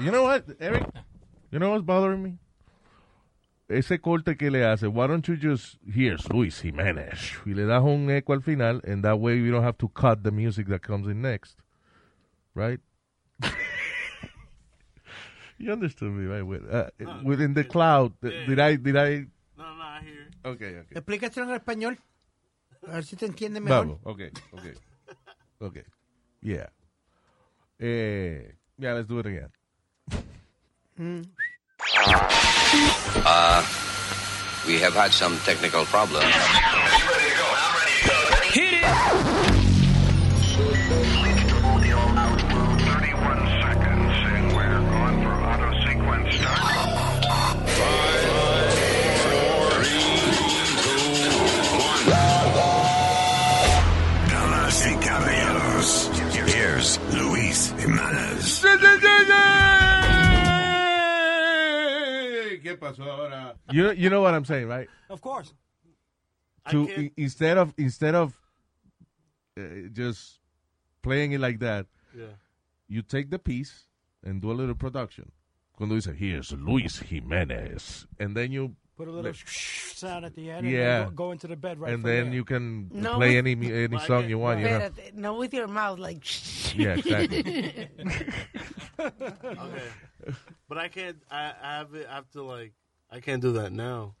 you know what, Eric? You know what's bothering me? Ese corte que le hace, why don't you just, here's Luis Jimenez, y le das un eco al final, and that way you don't have to cut the music that comes in next. Right? you understood me, right? With, uh, within the cloud, did I, did I? No, no, I hear. Okay, okay. Explícaselo en español. A ver si te entiende mejor. Vamos, okay, okay. Okay. Yeah. Eh, yeah, let's do it again. Uh, we have had some technical problems. Hit it! Damas y caballeros, here's Luis Jimenez. Pasó ahora? You, you know what I'm saying, right? Of course. To i- instead of instead of uh, just playing it like that, Yeah. you take the piece and do a little production. Cuando dice, here's Luis Jimenez, and then you Put a little sound at the end Yeah. and then go, go into the bed right and from then there. you can No, play but- any mu- any song you want. You know? No with your mouth, like. Yeah, exactly. Okay. But I can't. I, I have it. I have to like. I can't do that now.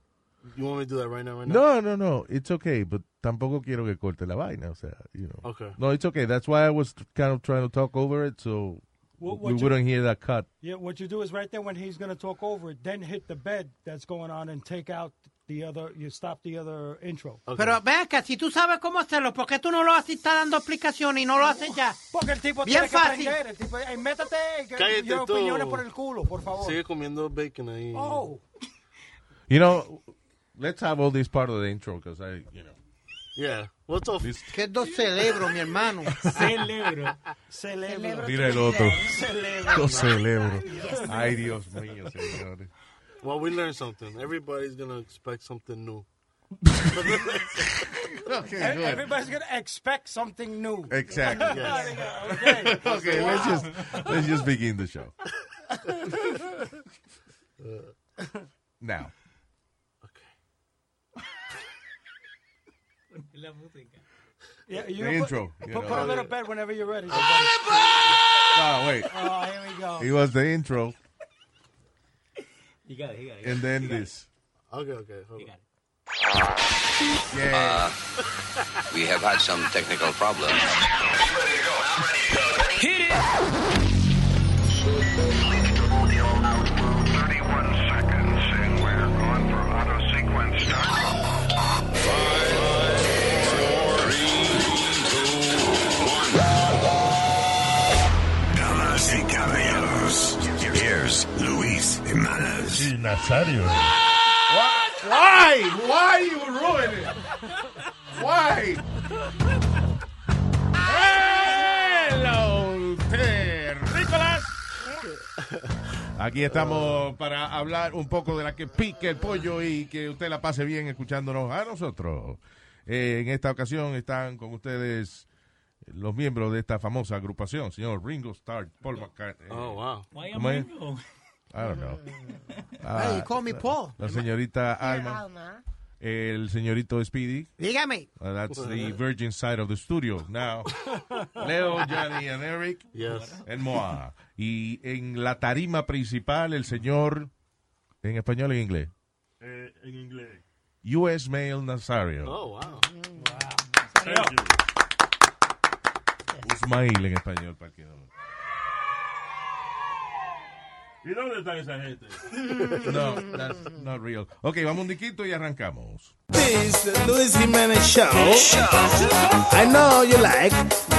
You want me to do that right now? Right now? No, no, no. It's okay, but tampoco quiero que corte la vaina. O sea, you know. Okay. No, it's okay. That's why I was kind of trying to talk over it, so What- we you- wouldn't hear that cut. Yeah, what you do is right there when he's going to talk over it, then hit the bed that's going on and take out the other, you stop the other intro. Pero ven acá, si tú sabes cómo hacerlo, ¿por qué tú no lo haces y estás dando explicaciones y no lo haces ya? Porque el tipo Bien tiene que fácil. aprender. El tipo, "Ey, métete, que Cállate yo tú. opiniones por el culo, por favor. Sigue comiendo bacon ahí. Oh, You know, let's have all this part of the intro because I, you know. Yeah. What's off? Que dos cerebros, mi hermano. celebro. Celebro. Mira el otro. Celebro. Lo celebro. Ay, Dios mío, señores. Well, we learned something. Everybody's gonna expect something new. Okay, E- good. Everybody's going to expect something new. Exactly. okay. Okay, let's just let's just begin the show. Now, Yeah, you The put- intro, Put, you put know. a little bed whenever you're ready. oh wait, Oh, here we go. it was the intro You got it, you got it. and then this. Okay, okay. Hold on. Yeah. Uh, we have had some technical problems. Hit it! Luis Jimenez. Nazario. Why? Why? Why you ruin it? Why? Hello, terrícolas. Aquí estamos para hablar un poco de la que pique el pollo y que usted la pase bien escuchándonos a nosotros. Eh, en esta ocasión están con ustedes los miembros de esta famosa agrupación, señor Ringo Starr, Paul McCartney. Oh wow. Why am ¿Cómo I es? I don't know. Hey, Ah, you call me Paul. la señorita Alma, Alma. el señorito Speedy. Dígame. Uh, that's the virgin side of the studio. Now, Leo, Johnny, and Eric, Yes. and Moa. Y en la tarima principal, el señor, en español o en inglés, Eh, en inglés. U.S. Mail Nazario. Oh wow. Usmail en español, para que no. ¿Y dónde están esa gente? No, that's not real. Ok, vamos un diquito y arrancamos. This is Luis Jiménez Show. I know you like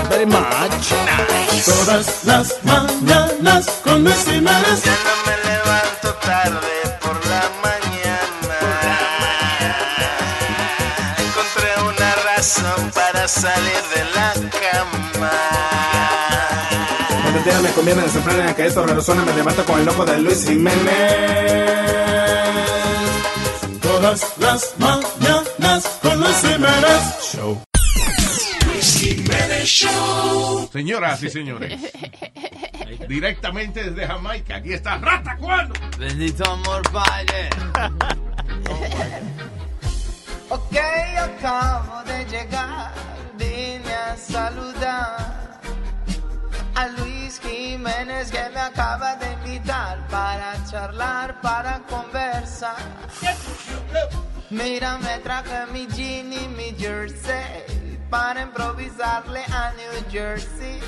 very much. Nice. Todas las mañanas con Luis Jiménez. Ya no me levanto tarde por la mañana. Por la mañana. Encontré una razón para salir de la cama conviene, desenfrenen que esto resuene, me levanto con el loco de Luis Jiménez. Todas las mañanas con Luis Jiménez Show. Señoras y señores, directamente desde Jamaica, aquí está Rata Cuando. Bendito amor, padre. Ok, acabo de llegar, vine a saludar a Luis Jiménez que me acaba de invitar para charlar, para conversar. Mira, me traje mi jean y mi jersey para improvisarle a New Jersey.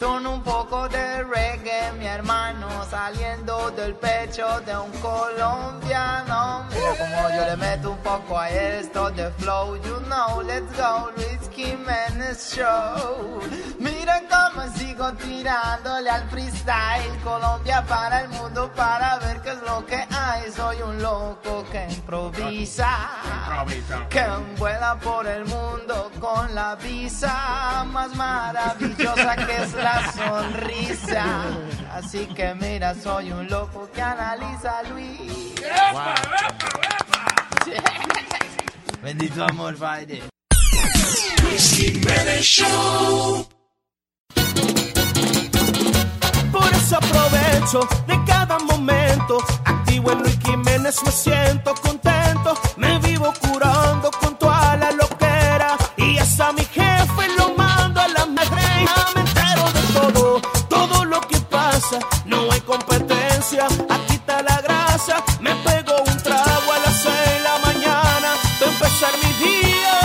Con un poco de reggae, mi hermano, saliendo del pecho de un colombiano. Mira como yo le meto un poco a esto de flow, you know, let's go, Luis Jiménez Show. Mira cómo sigo tirándole al freestyle, Colombia para el mundo, para ver qué es lo que hay. Soy un loco que improvisa, que vuela por el mundo con la visa más maravillosa que es la sonrisa. Así que mira, soy un loco que analiza Luis. Bendito amor, padre. Por eso aprovecho de cada momento. Activo en Luis Jiménez, me siento contento. Me vivo curando con toda la loquera. Y hasta mi jefe lo mando a la madre. Me entero de todo, todo lo que pasa. No hay competencia, aquí está la grasa. Me pego un trago a las seis de la mañana. para empezar mi día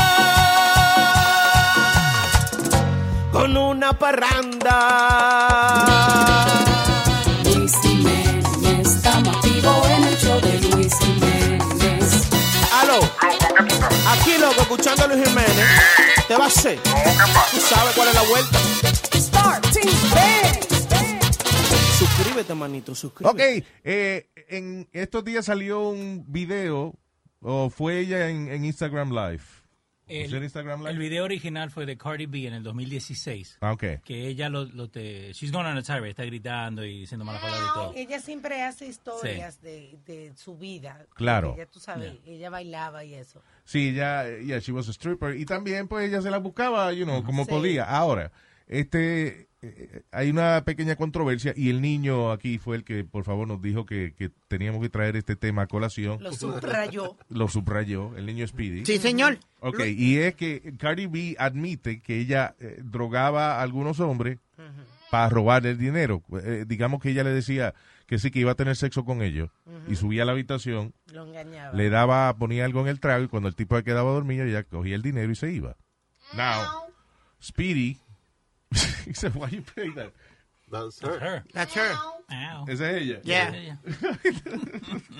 con una parranda. Escuchando a Luis Jiménez. ¿Te va a hacer? ¿Tú sabes cuál es la vuelta? Suscríbete, manito, Ok, suscríbete. eh, en estos días salió un video, o fue ella en, en Instagram Live. El, ¿Fue en Instagram Live? el video original fue de Cardi B en el 2016. Ah, ok. Que ella lo, lo te... She's going on a tirade, está gritando y diciendo malas palabras y todo. Ella siempre hace historias de, de su vida. Claro. Ella, tú sabes, ella bailaba y eso. Sí, ella, yeah, she was a stripper. Y también, pues, ella se la buscaba, you know, como Sí. podía. Ahora, este, eh, hay una pequeña controversia y el niño aquí fue el que, por favor, nos dijo que, que teníamos que traer este tema a colación. Lo subrayó. Lo subrayó, el niño Speedy. Sí, señor. Ok, y es que Cardi B admite que ella eh, drogaba a algunos hombres para robar el dinero. Eh, digamos que ella le decía que sí, que iba a tener sexo con ellos y subía a la habitación, Lo engañaba. le daba, ponía algo en el trago y cuando el tipo se quedaba dormido, ella cogía el dinero y se iba. Now, Speedy, he said, why you play that? That's her. That's her. ¿Esa es ella? Yeah.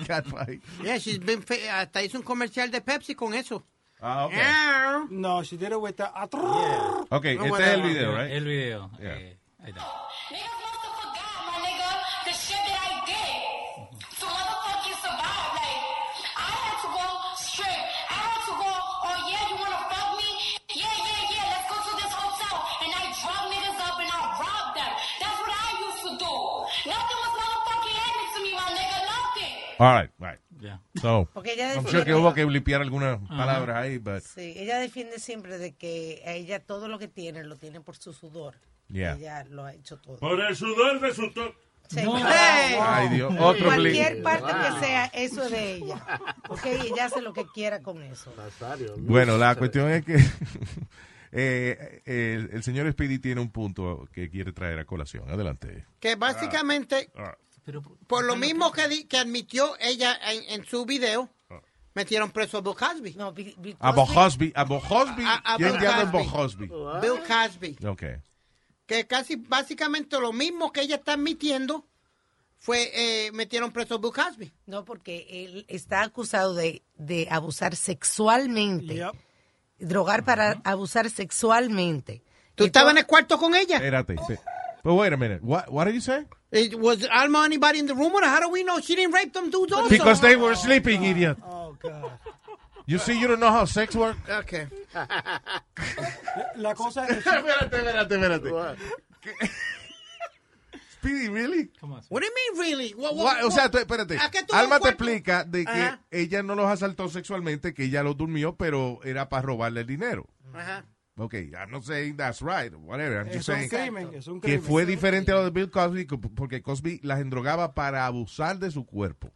Catfight. Yeah, she's been hasta hizo un comercial de Pepsi con eso. Ah, ok. No, she did it with the. Ok, No, este bueno, es el video, right? El video. Yeah. eh, ahí está. All right, right. Yeah. So, Porque ella I'm defiende- sure que hubo que limpiar algunas palabras ahí, but Sí, ella defiende siempre de que a ella todo lo que tiene lo tiene por su sudor. Yeah. Ella lo ha hecho todo. Por el sudor de su to- Sí. No. Hey. Ay, Dios, otro Cualquier blink. parte que sea, eso es de ella. Ok, ella hace lo que quiera con eso. Bueno, la cuestión es que eh, el, el señor Speedy tiene un punto que quiere traer a colación. Adelante. Que básicamente, Ah. Por lo mismo que, di- que admitió ella en, en su video, metieron preso a Bill Cosby. No, Bill, Bill A a ¿Quién diablo es? Bill Cosby. Ok. Que casi básicamente lo mismo que ella está admitiendo fue eh, metieron preso a Bill Cosby. No, porque él está acusado de, de abusar sexualmente. Drogar para abusar sexualmente. ¿Tú estabas en el cuarto con ella? Espérate. espe- But wait a minute. What, what did you say? It, was Alma anybody in the room her? How do we know she didn't rape them dudes also? Because they were sleeping, idiot. Oh, God. You see, you don't know how sex works? Okay. La cosa es. espérate, espérate, espérate. Speedy, really? What do you mean, really? What- what- What? O sea, tú- espérate. ¿A qué tú Alma te explica de que Ajá. ella no los asaltó sexualmente, que ella los durmió, pero era para robarle el dinero. Ajá. Ok, I'm not saying that's right, whatever. I'm just Es un saying crimen, es un que crimen. fue diferente a lo de Bill Cosby, co- porque Cosby las endrogaba para abusar de su cuerpo.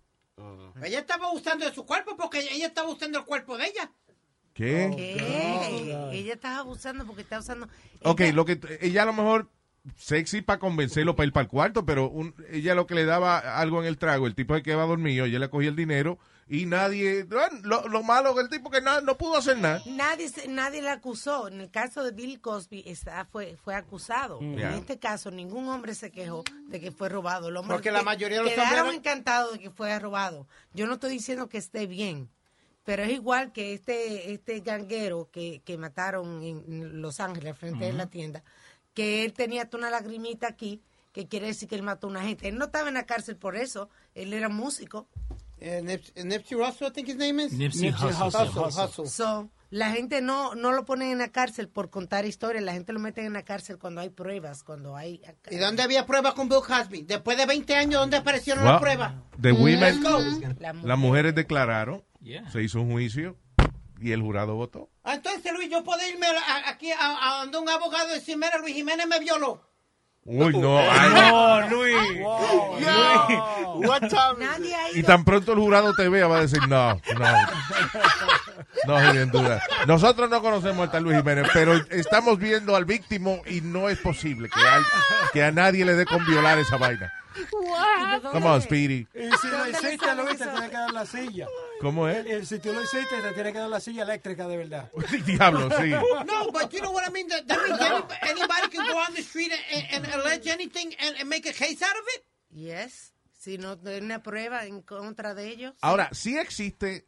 Ella estaba usando de su cuerpo porque ella estaba usando el cuerpo de ella. ¿Qué? ¿Qué? Ella estaba abusando porque está usando. Ok, Ella- lo que ella a lo mejor sexy para convencerlo para ir para el cuarto, pero un- ella lo que le daba algo en el trago, el tipo de que va dormido, ella le cogía el dinero y nadie, lo, lo malo del tipo que no, no pudo hacer nada. Nadie, se- nadie la acusó. En el caso de Bill Cosby está, fue, fue acusado. Mm. En Yeah. este caso, ningún hombre se quejó de que fue robado. Los Porque la mayoría de los quedaron hombres- encantados de que fue robado. Yo no estoy diciendo que esté bien, pero es igual que este este ganguero que, que mataron en Los Ángeles frente de la tienda, que él tenía hasta una lagrimita aquí, que quiere decir que él mató a una gente. Él no estaba en la cárcel por eso, él era músico. Eh, Nip- Nipsey Russell, I think his name is. Nipsey Nipsey Hussle. Hussle. Hussle, Hussle. So, la gente no, no lo ponen en la cárcel por contar historias, la gente lo mete en la cárcel cuando hay pruebas, cuando hay... ¿Y dónde había pruebas con Bill Cosby? Después de 20 años, ¿dónde aparecieron Well, las pruebas? The women. La las mujeres declararon, Yeah. se hizo un juicio y el jurado votó. Ah, Entonces, Luis, yo puedo irme a- a- aquí a, a donde un abogado y decir, mira, Luis Jiménez me violó. Uy, no. Ay, no, Luis. Yo. What time is Nadie ha Y tan pronto el jurado te vea, va a decir, no, no. No, sin duda. Nosotros no conocemos a tal Luis Jiménez, pero estamos viendo al víctimo y no es posible que, al- que a nadie le dé con violar esa vaina. Come on, Speedy. Y si lo hiciste, Luis, te tiene que dar la silla. ¿Cómo es? Y si tú lo hiciste, te tiene que dar la silla eléctrica de verdad. Diablo, sí. No, but you know what I mean? That, that means anybody, anybody can go on the street and, and allege anything and, and make a case out of it? Yes, si no hay una prueba en contra de ellos. Ahora, sí existe,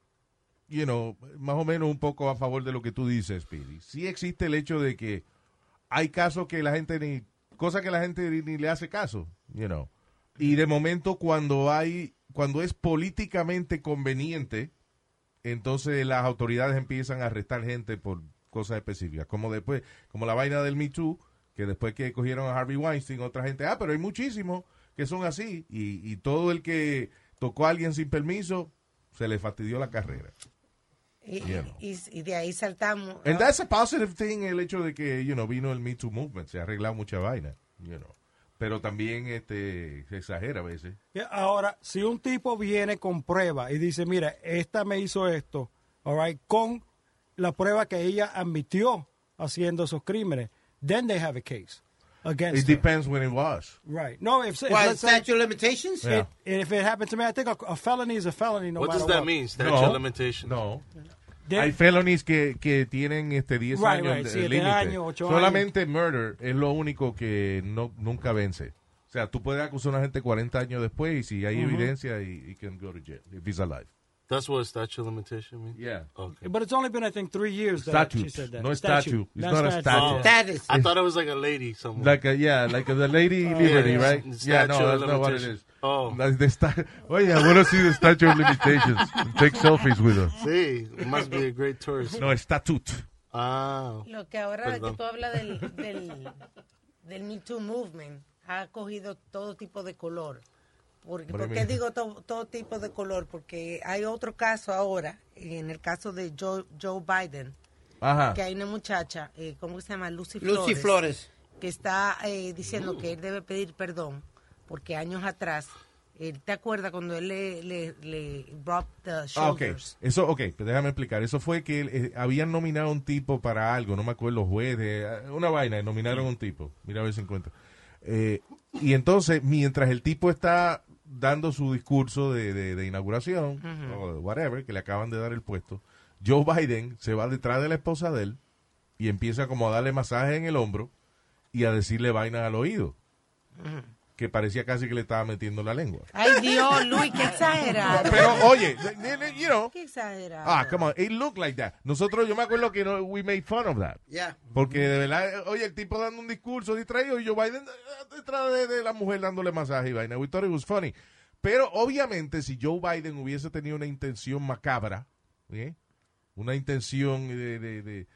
you know, más o menos un poco a favor de lo que tú dices, Speedy. Sí existe el hecho de que hay casos que la gente ni, cosas que la gente ni, ni le hace caso, you know. Y de momento cuando hay, cuando es políticamente conveniente, entonces las autoridades empiezan a arrestar gente por cosas específicas. Como después, como la vaina del Me Too, que después que cogieron a Harvey Weinstein, otra gente, ah, pero hay muchísimos que son así. Y, y todo el que tocó a alguien sin permiso, se le fastidió la carrera. Y, you know. y- y de ahí saltamos. And that's a positive thing, el hecho de que, you know, vino el Me Too movement, se ha arreglado mucha vaina, you know. Pero también este se exagera a veces. Ahora, si un tipo viene con prueba y dice, mira, esta me hizo esto, all right, con la prueba que ella admitió haciendo esos crímenes, then they have a case against It her. depends when it was. Right. No, if, if say, statute of limitations? Yeah. it- if it happened to me, I think a, a felony is a felony no What matter does that what. mean? Statute No. of limitations. No. De- Hay felonies que, que tienen este 10 Right, años right, de siete límite. años, Solamente murder es lo único que no nunca vence. O sea, tú puedes acusar a una gente 40 años después y si hay Ujú. evidencia, y can go to jail if he's alive. That's what a statute of limitation means? Yeah. Okay. But it's only been, I think, three years that she Statute. said that. No statue. It's not a statute. Status. I thought it was like a lady somewhere. Like a, yeah, like the lady Oh. liberty, Yeah, right? it's Yeah, no, that's not what it is. Oh. Like the sta- yeah. I want to see the statue of limitations. and Take selfies with her. Sí, it must be a great tourist. No, statute. Ah. Lo que ahora que tú hablas del, del, del Me Too Movement ha cogido todo tipo de color. Porque, What do you ¿Por qué mean? digo to- todo tipo de color? Porque hay otro caso ahora, en el caso de Joe, Joe Biden, Ajá. que hay una muchacha, eh, ¿cómo se llama? Lucy Lucy Flores. Flores. Que está eh, diciendo que él debe pedir perdón porque años atrás, él te acuerdas cuando él le, le, le the Ah, ok. shoulders. Eso, ok, pues déjame explicar. Eso fue que eh, habían nominado a un tipo para algo, no me acuerdo, jueces, eh, una vaina, y nominaron a un tipo. Mira a ver si encuentro. Eh, y entonces, mientras el tipo está dando su discurso de, de- de inauguración, o whatever, que le acaban de dar el puesto, Joe Biden se va detrás de la esposa de él y empieza como a darle masaje en el hombro y a decirle vainas al oído, que parecía casi que le estaba metiendo la lengua. Ay, Dios, Luis, qué exagerado. Pero, oye, you know, Qué exagerado. Ah, come on, it looked like that. Nosotros, yo me acuerdo que no, we made fun of that. Yeah. Porque de verdad, oye, el tipo dando un discurso distraído y Joe Biden eh, detrás de, de la mujer dándole masaje y vaina. We thought it was funny. Pero obviamente, si Joe Biden hubiese tenido una intención macabra, ¿eh? una intención de, de- de-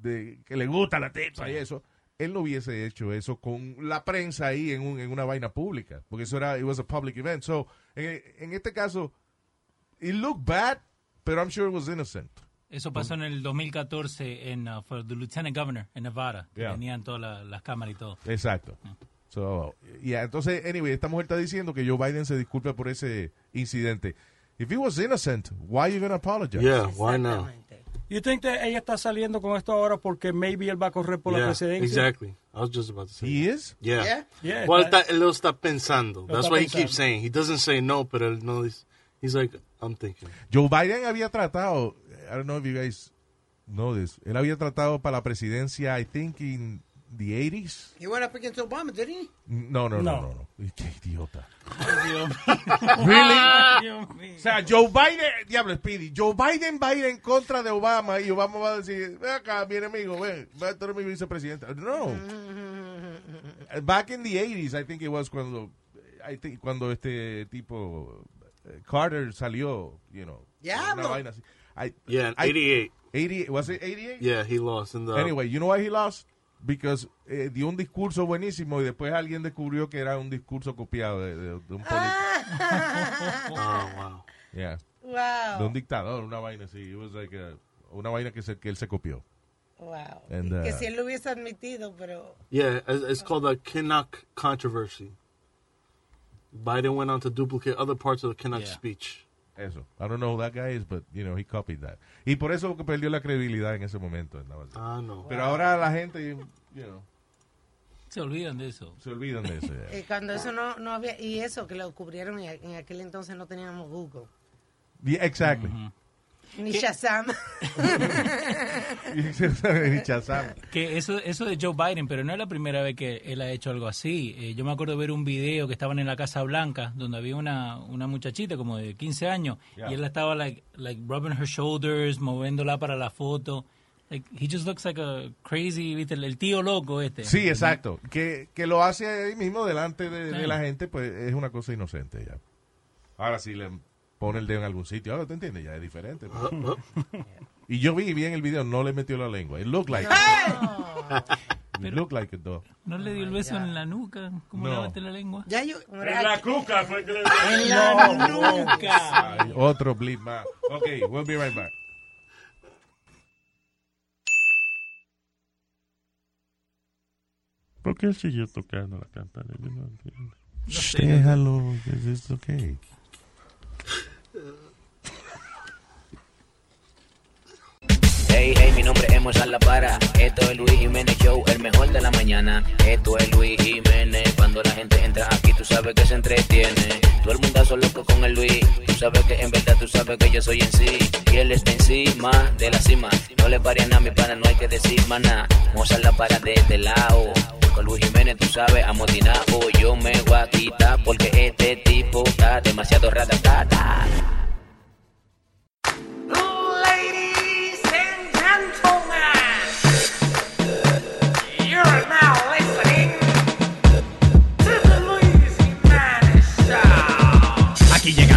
de que le gusta la tipa y eso, él no hubiese hecho eso con la prensa ahí en, un- en una vaina pública, porque eso era, it was a public event. So, en, en este caso, it looked bad, but I'm sure it was innocent. Eso pasó en el 2014 en uh, for the Lieutenant Governor en Nevada. Yeah. Tenían todas la- las cámaras y todo. Exacto. So, yeah, entonces, anyway, esta mujer está diciendo que Joe Biden se disculpe por ese incidente. If he was innocent, why you gonna apologize? Yeah, why now? You think that ella está saliendo con esto ahora porque maybe él va a correr por la presidencia? exactly. I was just about to say. He is? Yeah. Yeah? Yeah, well, that- está, él lo está pensando. Lo That's está why he pensando. keeps saying. He doesn't say no, pero él no. He's, he's like, I'm thinking. Joe Biden había tratado, I don't know if you guys know this, él había tratado para la presidencia, I think, in the 80s. He went up against Obama, didn't he? No, no, no, No. no. no. Qué idiota. Dios really? O sea, Joe Biden, diablo, Speedy, Joe Biden va a ir en contra de Obama y Obama va a decir, ven acá, mi enemigo, ven, va a ser mi vicepresidente. No. Back in the 80s, I think it was cuando, I think, cuando este tipo, eh, Carter salió, you know. Diablo. Una vaina así. I- Yeah, in I- 88. 88, was it 88? Yeah, he lost in the. Anyway, you know why he lost? Because eh, dio un discurso buenísimo y después alguien descubrió que era un discurso copiado de, de- de un político. Oh, wow. Yeah. Wow. De un dictador, una vaina así. It was like a- una vaina que, se, que él se copió. Wow. And, que uh, si él lo hubiese admitido, pero... Yeah, it's, it's called the Kinnock controversy. Biden went on to duplicate other parts of the Kinnock speech. Eso. I don't know who that guy is, but, you know, he copied that. Y por eso que perdió la credibilidad en ese momento. Ah, no. Pero ahora la gente, you know, Se olvidan de eso. se olvidan de eso. ya. eh, cuando eso no, no había... Y eso, que lo descubrieron y en aquel entonces no teníamos Google. Yeah, exactly. Ni Shazam. Ni Shazam. Que eso, eso de Joe Biden, pero no es la primera vez que él ha hecho algo así. Eh, yo me acuerdo de ver un video que estaban en la Casa Blanca, donde había una, una muchachita como de 15 años, Yeah. y él la estaba like, like rubbing her shoulders, moviéndola para la foto. Like, he just looks like a crazy, ¿viste? El, el tío loco este. Sí, exacto. Que, que lo hace ahí mismo delante de, de Sí. la gente, pues es una cosa inocente ya. Ahora si le pone el dedo en algún sitio, ahora te entiendes, ya es diferente. pues. y yo vi bien el video, no le metió la lengua. It looked like it. It looked like it, though. ¿No le dio el beso en la nuca? ¿Cómo No. le la lengua? Ya yo... En la cuca fue que le En la nuca. Ay, otro bleep más. Ok, we'll be right back. ¿Por qué él siguió tocando la campana? Yo no entiendo. Déjalo, it's okay. Hey, mi nombre es Mozart La Para. Esto es Luis Jiménez Show, el mejor de la mañana. Esto es Luis Jiménez. Cuando la gente entra aquí, tú sabes que se entretiene. Todo el mundazo loco con el Luis. Tú sabes que en verdad tú sabes que yo soy en sí. Y él está encima de la cima. No le pare a mi pana, no hay que decir maná. Mozart La Para de este lado. Con Luis Jiménez, tú sabes, amotinado. Yo me voy a quitar porque este tipo está demasiado ratatata.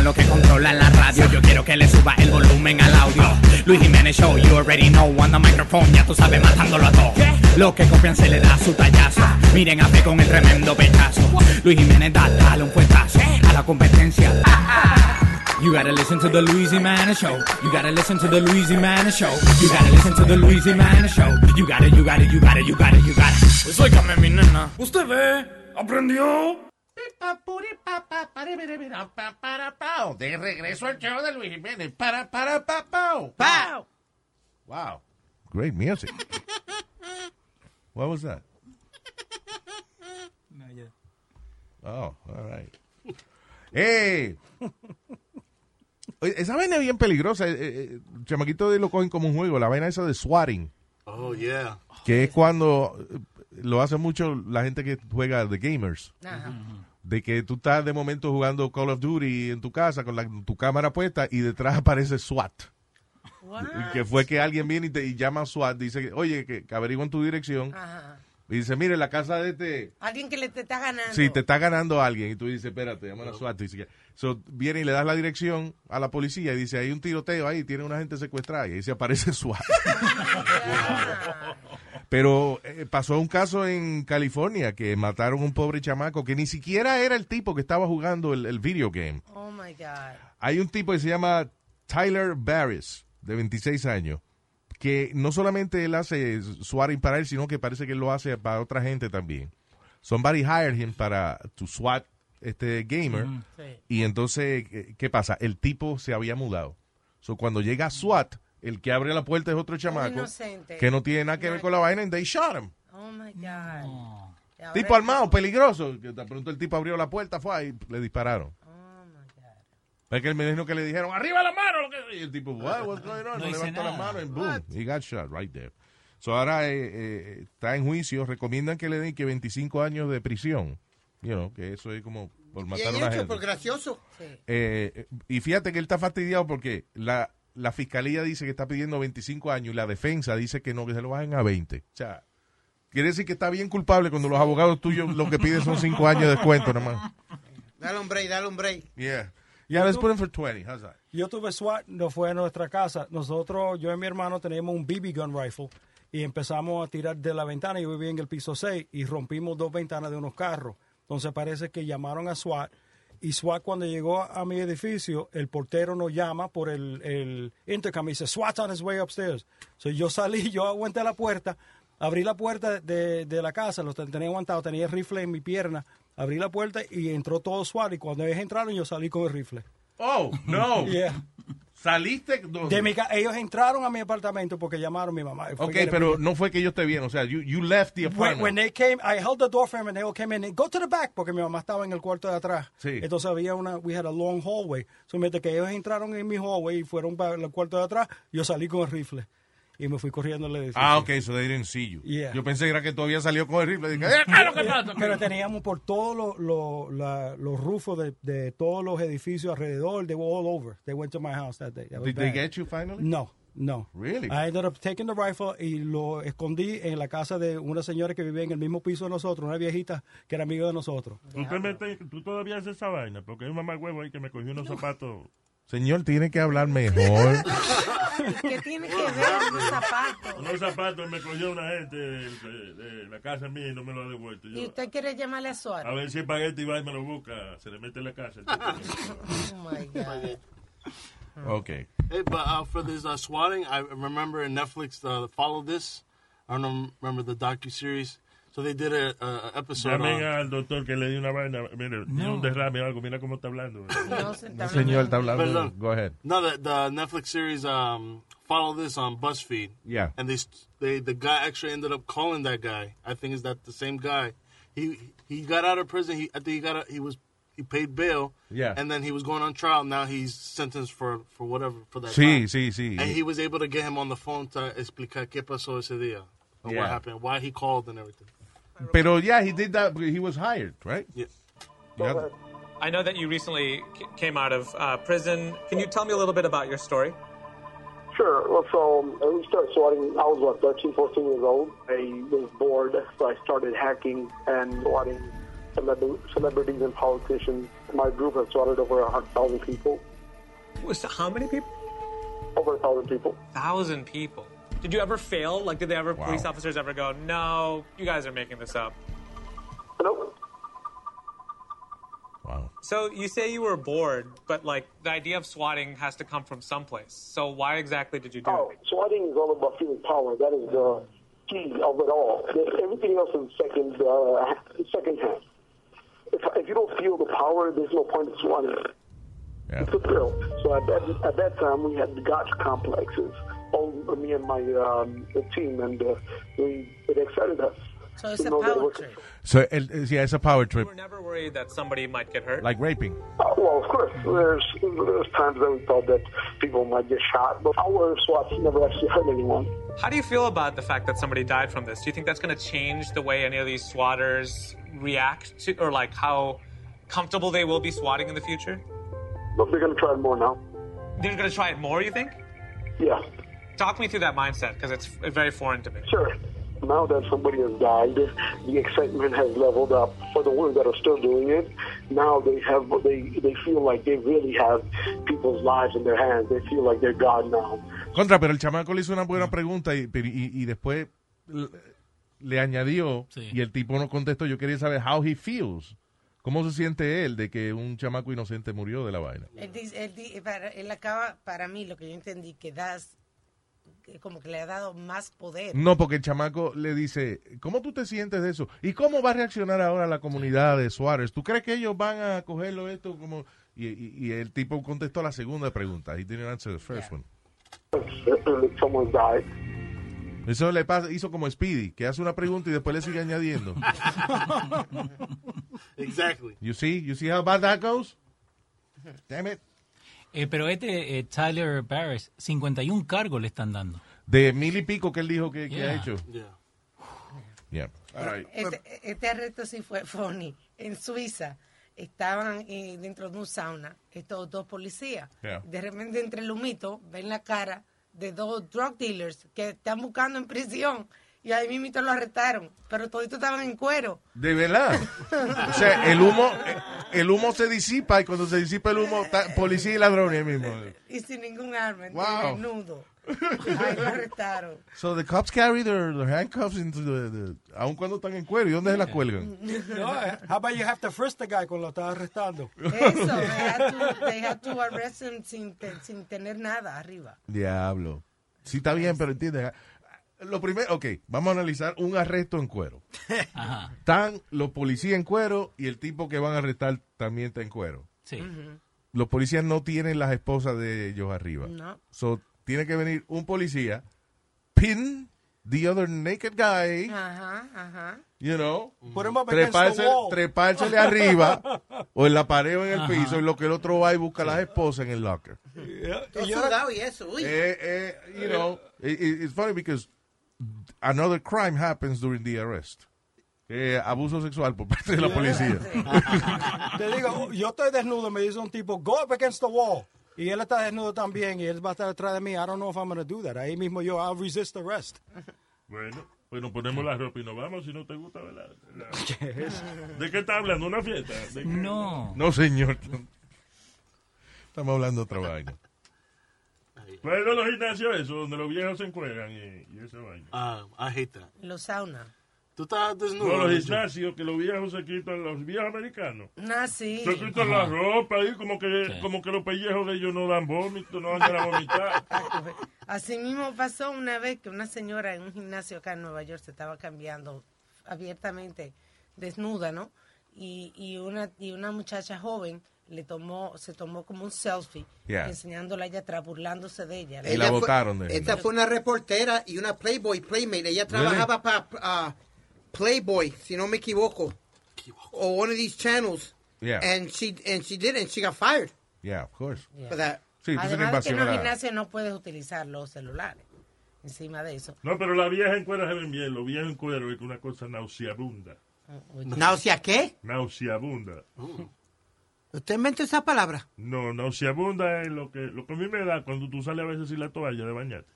Los que controlan la radio. Yo quiero que le suba el volumen al audio. Luis Jiménez Show, you already know. On the microphone, ya tú sabes, matándolo a todo. Los que copian se le da su tallazo. Miren a fe con el tremendo pechazo. Luis Jiménez da, dale un puestazo a la competencia. You gotta listen to the Luis Jimenez Show. You gotta listen to the Luis Jimenez Show. You gotta listen to the Luis Jimenez Show. You gotta, you gotta, you gotta, you gotta, you gotta. Pues mi nena. ¿Usted ve? ¿Aprendió? De regreso al show de Luis Jiménez. Para, para, pa, pao. ¡Pau! Wow. Great music. What was that? Oh, all right. ¡Eh! Esa vaina es bien peligrosa. Eh, eh, el chamaquito de lo cogen como un juego. La vaina esa de swatting. Oh, yeah. Que es cuando eh, lo hace mucho la gente que juega de gamers. De que tú estás de momento jugando Call of Duty en tu casa con la- tu cámara puesta y detrás aparece SWAT. Y Que fue que alguien viene y te y llama a SWAT, dice, oye, que, que averigüen tu dirección. Ajá. Y dice, mire, la casa de este... Alguien que le te está ganando. Sí, te está ganando alguien. Y tú dices, espérate, llama a SWAT. Dice so, viene y le das la dirección a la policía y dice, hay un tiroteo ahí, tiene una gente secuestrada. Y ahí se aparece SWAT. Pero eh, pasó un caso en California que mataron a un pobre chamaco que ni siquiera era el tipo que estaba jugando el, el video game. Oh my God. Hay un tipo que se llama Tyler Barris, de 26 años, que no solamente él hace swatting para él, sino que parece que él lo hace para otra gente también. Somebody hired him para to SWAT este gamer. Ujú. Y entonces, ¿qué- ¿qué pasa? El tipo se había mudado. So, cuando llega SWAT, el que abre la puerta es otro chamaco que no tiene nada que ver con la vaina y they shot him. Oh my God. Y Tipo armado, peligroso. Que de pronto el tipo abrió la puerta, fue y le dispararon. Es que él me dijo que le dijeron, arriba la mano. lo que-". Y el tipo, what, what's going on? No No, levantó la mano y boom, he got shot right there. So ahora eh, eh, está en juicio, recomiendan que le den que 25 años de prisión. You know, que eso es como por matar a Bien una hecho, gente. por gracioso. Eh, y fíjate que él está fastidiado porque la, la fiscalía dice que está pidiendo 25 años y la defensa dice que no, que se lo bajen a 20. O sea, quiere decir que está bien culpable cuando los abogados tuyos lo que piden son 5 años de descuento nada más. Dale un break, dale un break. Yeah. Yeah, let's put him for 20. How's that? Yo tuve SWAT, no fue a nuestra casa. Nosotros, yo y mi hermano, teníamos un BB gun rifle y empezamos a tirar de la ventana. Yo vivía en el piso 6 y rompimos dos ventanas de unos carros. Entonces parece que llamaron a SWAT y SWAT cuando llegó a mi edificio, el portero nos llama por el, el intercom y dice, SWAT's on his way upstairs. So yo salí, yo aguanté la puerta, abrí la puerta de, de la casa, lo ten- tenía aguantado, tenía el rifle en mi pierna, abrí la puerta y entró todo SWAT y cuando ellos entraron yo salí con el rifle. Oh, no. Yeah. ¿Saliste? dónde? De mi ca- ellos entraron a mi apartamento porque llamaron a mi mamá. Fue Ok, pero no fue que ellos te vieron. O sea, you, you left the When, apartment. when they came, I held the door for them and they all came in. and Go to the back porque mi mamá estaba en el cuarto de atrás. Sí. Entonces había una, we had a long hallway. So mientras que ellos entraron en mi hallway y fueron para el cuarto de atrás, yo salí con el rifle y me fui corriendo al edificio. Ah, ok, so they didn't see you. Yeah. Yo pensé que era que tú habías salido con el rifle. Dije, "Eh, ¿qué es lo que pasa? Pero teníamos por todos los los- la- los rufos de, de todos los edificios alrededor. They were all over. They went to my house that day. That Did they get you finally? No, no. Really? I ended up taking the rifle y lo escondí en la casa de una señora que vivía en el mismo piso de nosotros, una viejita que era amiga de nosotros. ¿Tú, te metes- tú todavía haces esa vaina, porque hay un mamá huevo ahí que me cogió unos zapatos. Señor, tiene que hablar mejor. ¿Qué tiene que ver los zapatos? Unos zapatos me cogió una gente de, de- de la casa mía y no me lo ha devuelto. ¿Y Yo, usted quiere llamarle a SWAT? a ver si espagueti va y me lo busca, se le mete en la casa. Oh my God. Okay. Hey, but uh, for this uh, swatting, I remember in Netflix uh, Follow This. I don't remember the docu series. So they did a, a a episode. Llamen on- al doctor que le dio una vaina. Mire, tiene un derrame o algo. Mira cómo está hablando. No, se está Señor, está hablando. Perdón. Go ahead. No, the, the Netflix series um, Follow This on BuzzFeed. Yeah. And they, they the guy actually ended up calling that guy. I think is that the same guy. He he got out of prison. He I think he got a, he was he paid bail. Yeah. And then he was going on trial. Now he's sentenced for for whatever for that. Sí, time. sí, sí. And he was able to get him on the phone to explicar qué pasó ese día. And Yeah. what happened, why he called and everything. Pero yeah, he did that. because He was hired, right? Yeah. Yeah. I know that you recently c- came out of uh, prison. Can you tell me a little bit about your story? Sure. Well, so um, we started swatting. I was what 13, 14 years old. I was bored, so I started hacking and swatting celeb- celebrities and politicians. My group has swatted over a hundred thousand people. Was how many people? Over a thousand people. Thousand people. Did you ever fail? Like, did they ever, police officers ever go, no, you guys are making this up? Nope. Wow. So you say you were bored, but like the idea of swatting has to come from someplace. So why exactly did you do Oh, it? swatting is all about feeling power. That is the key of it all. Everything else is second, uh, second hand. If, if you don't feel the power, there's no point in swatting. It's a thrill. So at that, at that time, we had the gotcha complexes. All me and my um, team, and uh, we it excited us. So it's a power trip. So, el, el- yeah, it's a power trip, You were never worried that somebody might get hurt? like raping. Uh, well, of course, there's there's times that we thought that people might get shot, but our SWATs never actually hurt anyone. How do you feel about the fact that somebody died from this? Do you think that's going to change the way any of these swatters react to, or like how comfortable they will be swatting in the future? But they're going to try it more now. They're going to try it more, you think? Yeah. Talk me through that mindset because it's very foreign to me. Sure. Now that somebody has died, the excitement has leveled up. For the ones that are still doing it, now they have they they feel like they really have people's lives in their hands. They feel like they're God now. Contra, pero el chamaco le hizo una buena pregunta y, y, y después le añadió Sí. y el tipo no contestó. Yo quería saber how he feels. ¿Cómo se siente él de que un chamaco inocente murió de la vaina? Él, dice- él para- él acaba, para mí, lo que yo entendí, que das, como que le ha dado más poder. No, porque el chamaco le dice, ¿cómo tú te sientes de eso? ¿Y cómo va a reaccionar ahora la comunidad de Suárez? ¿Tú crees que ellos van a cogerlo esto como...? Y, y- y el tipo contestó la segunda pregunta. He didn't answer the first one. Eso le pasa, hizo como Speedy, que hace una pregunta y después le sigue añadiendo. Exactly. You see? You see how bad that goes? Damn it. Eh, pero este eh, Tyler Barris, 51 cargos le están dando. De mil y pico que él dijo que, que ha hecho. Yeah. Yeah. All right. Este, este arresto sí fue funny. En Suiza estaban eh, dentro de un sauna estos dos policías. Yeah. De repente, entre el humito, ven la cara de dos drug dealers que están buscando en prisión. Y ahí mismo lo arrestaron. Pero toditos estaban en cuero. De verdad. O sea, el humo, el humo se disipa y cuando se disipa el humo, policía y ladrones mismo. Y sin ningún arma, Wow. desnudo. Ahí lo arrestaron. So the cops carry their, their handcuffs into the, the- aun cuando están en cuero. ¿Y dónde se las cuelgan? No, eh, how about you have to frisk the guy cuando lo estás arrestando? Eso, they had to, they had to arrest him sin, te- sin tener nada arriba. Diablo. Sí, está bien, pero entiendes. Lo primero, ok, vamos a analizar un arresto en cuero. Ajá. Están los policías en cuero y el tipo que van a arrestar también está en cuero. Sí. Los policías no tienen las esposas de ellos arriba. No. So, tiene que venir un policía, pin the other naked guy, Ajá, ajá. you know, Put him up against the treparse, wall. trepársele arriba o en la pared o en el Ajá. piso y lo que el otro va y busca las esposas en el locker. Todo Y yo- y eso, uy. Eh, eh, you know, it- it- it's funny because another crime happens during the arrest. Eh, abuso sexual por parte de la policía. Te digo, yo estoy desnudo, me dice un tipo, go up against the wall. Y él está desnudo también y él va a estar detrás de mí. I don't know if I'm going to do that. Ahí mismo yo, I'll resist arrest. Bueno, pues nos ponemos la ropa y nos vamos si no te gusta, ¿verdad? ¿De qué está hablando? ¿Una fiesta? No. No, señor. Estamos hablando de otra vaina. ¿Cuáles son los gimnasios esos donde los viejos se encuentran y, y esa vaina? I hate that. Los sauna. Tú estás desnudo. No, los gimnasios que los viejos se quitan, los viejos americanos. Ah, sí. Se quitan la ropa ahí, como que, como que los pellejos de ellos no dan vómito, no van a vomitar. Así mismo pasó una vez que una señora en un gimnasio acá en Nueva York se estaba cambiando abiertamente desnuda, ¿no? Y, y una y una muchacha joven le tomó se tomó como un selfie Yeah. enseñándola a ella atrás burlándose de ella. Y la de- Esta fue una reportera y una Playboy Playmate. Ella trabajaba para Playboy, si no me equivoco. O one of these channels. Yeah. And she and she did it and she got fired Yeah, of course. Yeah. for that. Sí, es una Además de que invasión en la- gimnasios no puedes utilizar los celulares encima de eso. No, pero las viejas en cuero se ven bien. Los viejos en cuero es una cosa nauseabunda. ¿Náusea qué? Nauseabunda. ¿Usted inventó esa palabra? No, nauseabunda es lo que, lo que a mí me da cuando tú sales a veces sin la toalla de bañarte.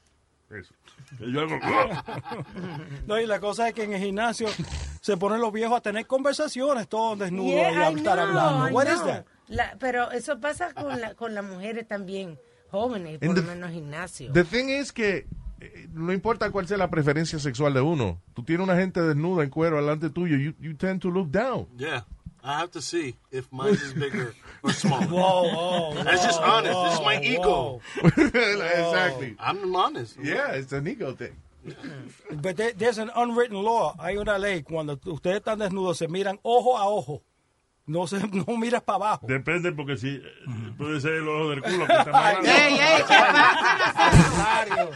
Eso. Que yo hago... No, y la cosa es que en el gimnasio se ponen los viejos a tener conversaciones todos desnudos Yeah, y a estar know, hablando. What is that? La- pero eso pasa con, la, con las mujeres también, jóvenes, por lo the- menos gimnasio. The thing is que eh, no importa cuál sea la preferencia sexual de uno, tú tienes una gente desnuda en cuero delante tuyo, you, you tend to look down. Yeah. I have to see if mine is bigger or smaller. Whoa, whoa, That's just whoa, honest. This is my whoa, ego. exactly. I'm honest. Yeah, it's an ego thing. But there- there's an unwritten law. Hay una ley. Cuando ustedes están desnudos, se miran ojo a ojo. No se no miras para abajo. Depende porque si puede ser el ojo del culo que está mal. ¡Ey, ey! ¿Qué pasa? Luis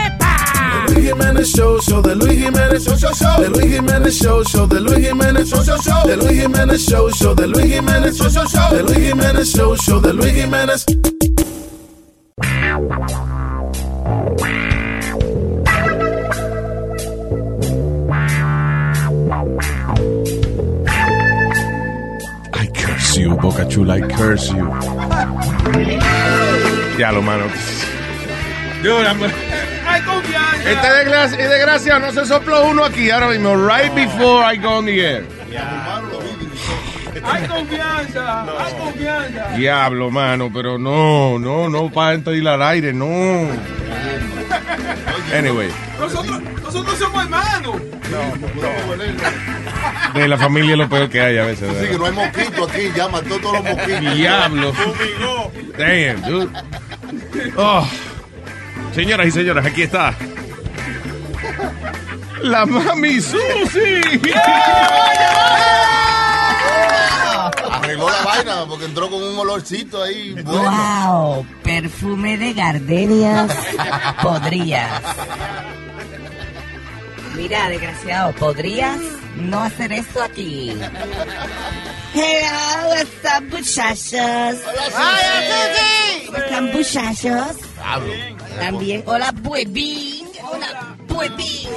The Luis Jiménez Show, show, the Luis Jiménez Show, show, show, the Luis Jiménez Show, show, the Luis Jiménez Show, show, show, the Luis Jiménez Show, show, the Luis Jiménez Show, show, show, the Luis Jiménez Show, show, the Luis Jiménez. I curse you, boca chula. I curse you. Ya lo mano. Hay confianza. Este desgracia, desgracia no se sopló uno aquí ahora mismo. Right before I go on the air. Hay confianza. Hay confianza. Diablo, mano, pero no, no, no para entrar al aire, no. Anyway, Nosotros, nosotros somos hermanos. de la familia es lo peor que hay a veces. Sí, ¿verdad? que no hay mosquito aquí, ya mató todos los mosquitos. Diablo. Damn, dude. Oh. Señoras y señores, aquí está. La mami Susi. Arregló la vaina porque entró con un olorcito ahí. Bueno. Wow, perfume de gardenias podrías. Mira, desgraciado, ¿podrías no hacer eso aquí? Hello, what's up, muchachos? ¿Cómo están, muchachos? También, hola, buebín. Hola, buebín.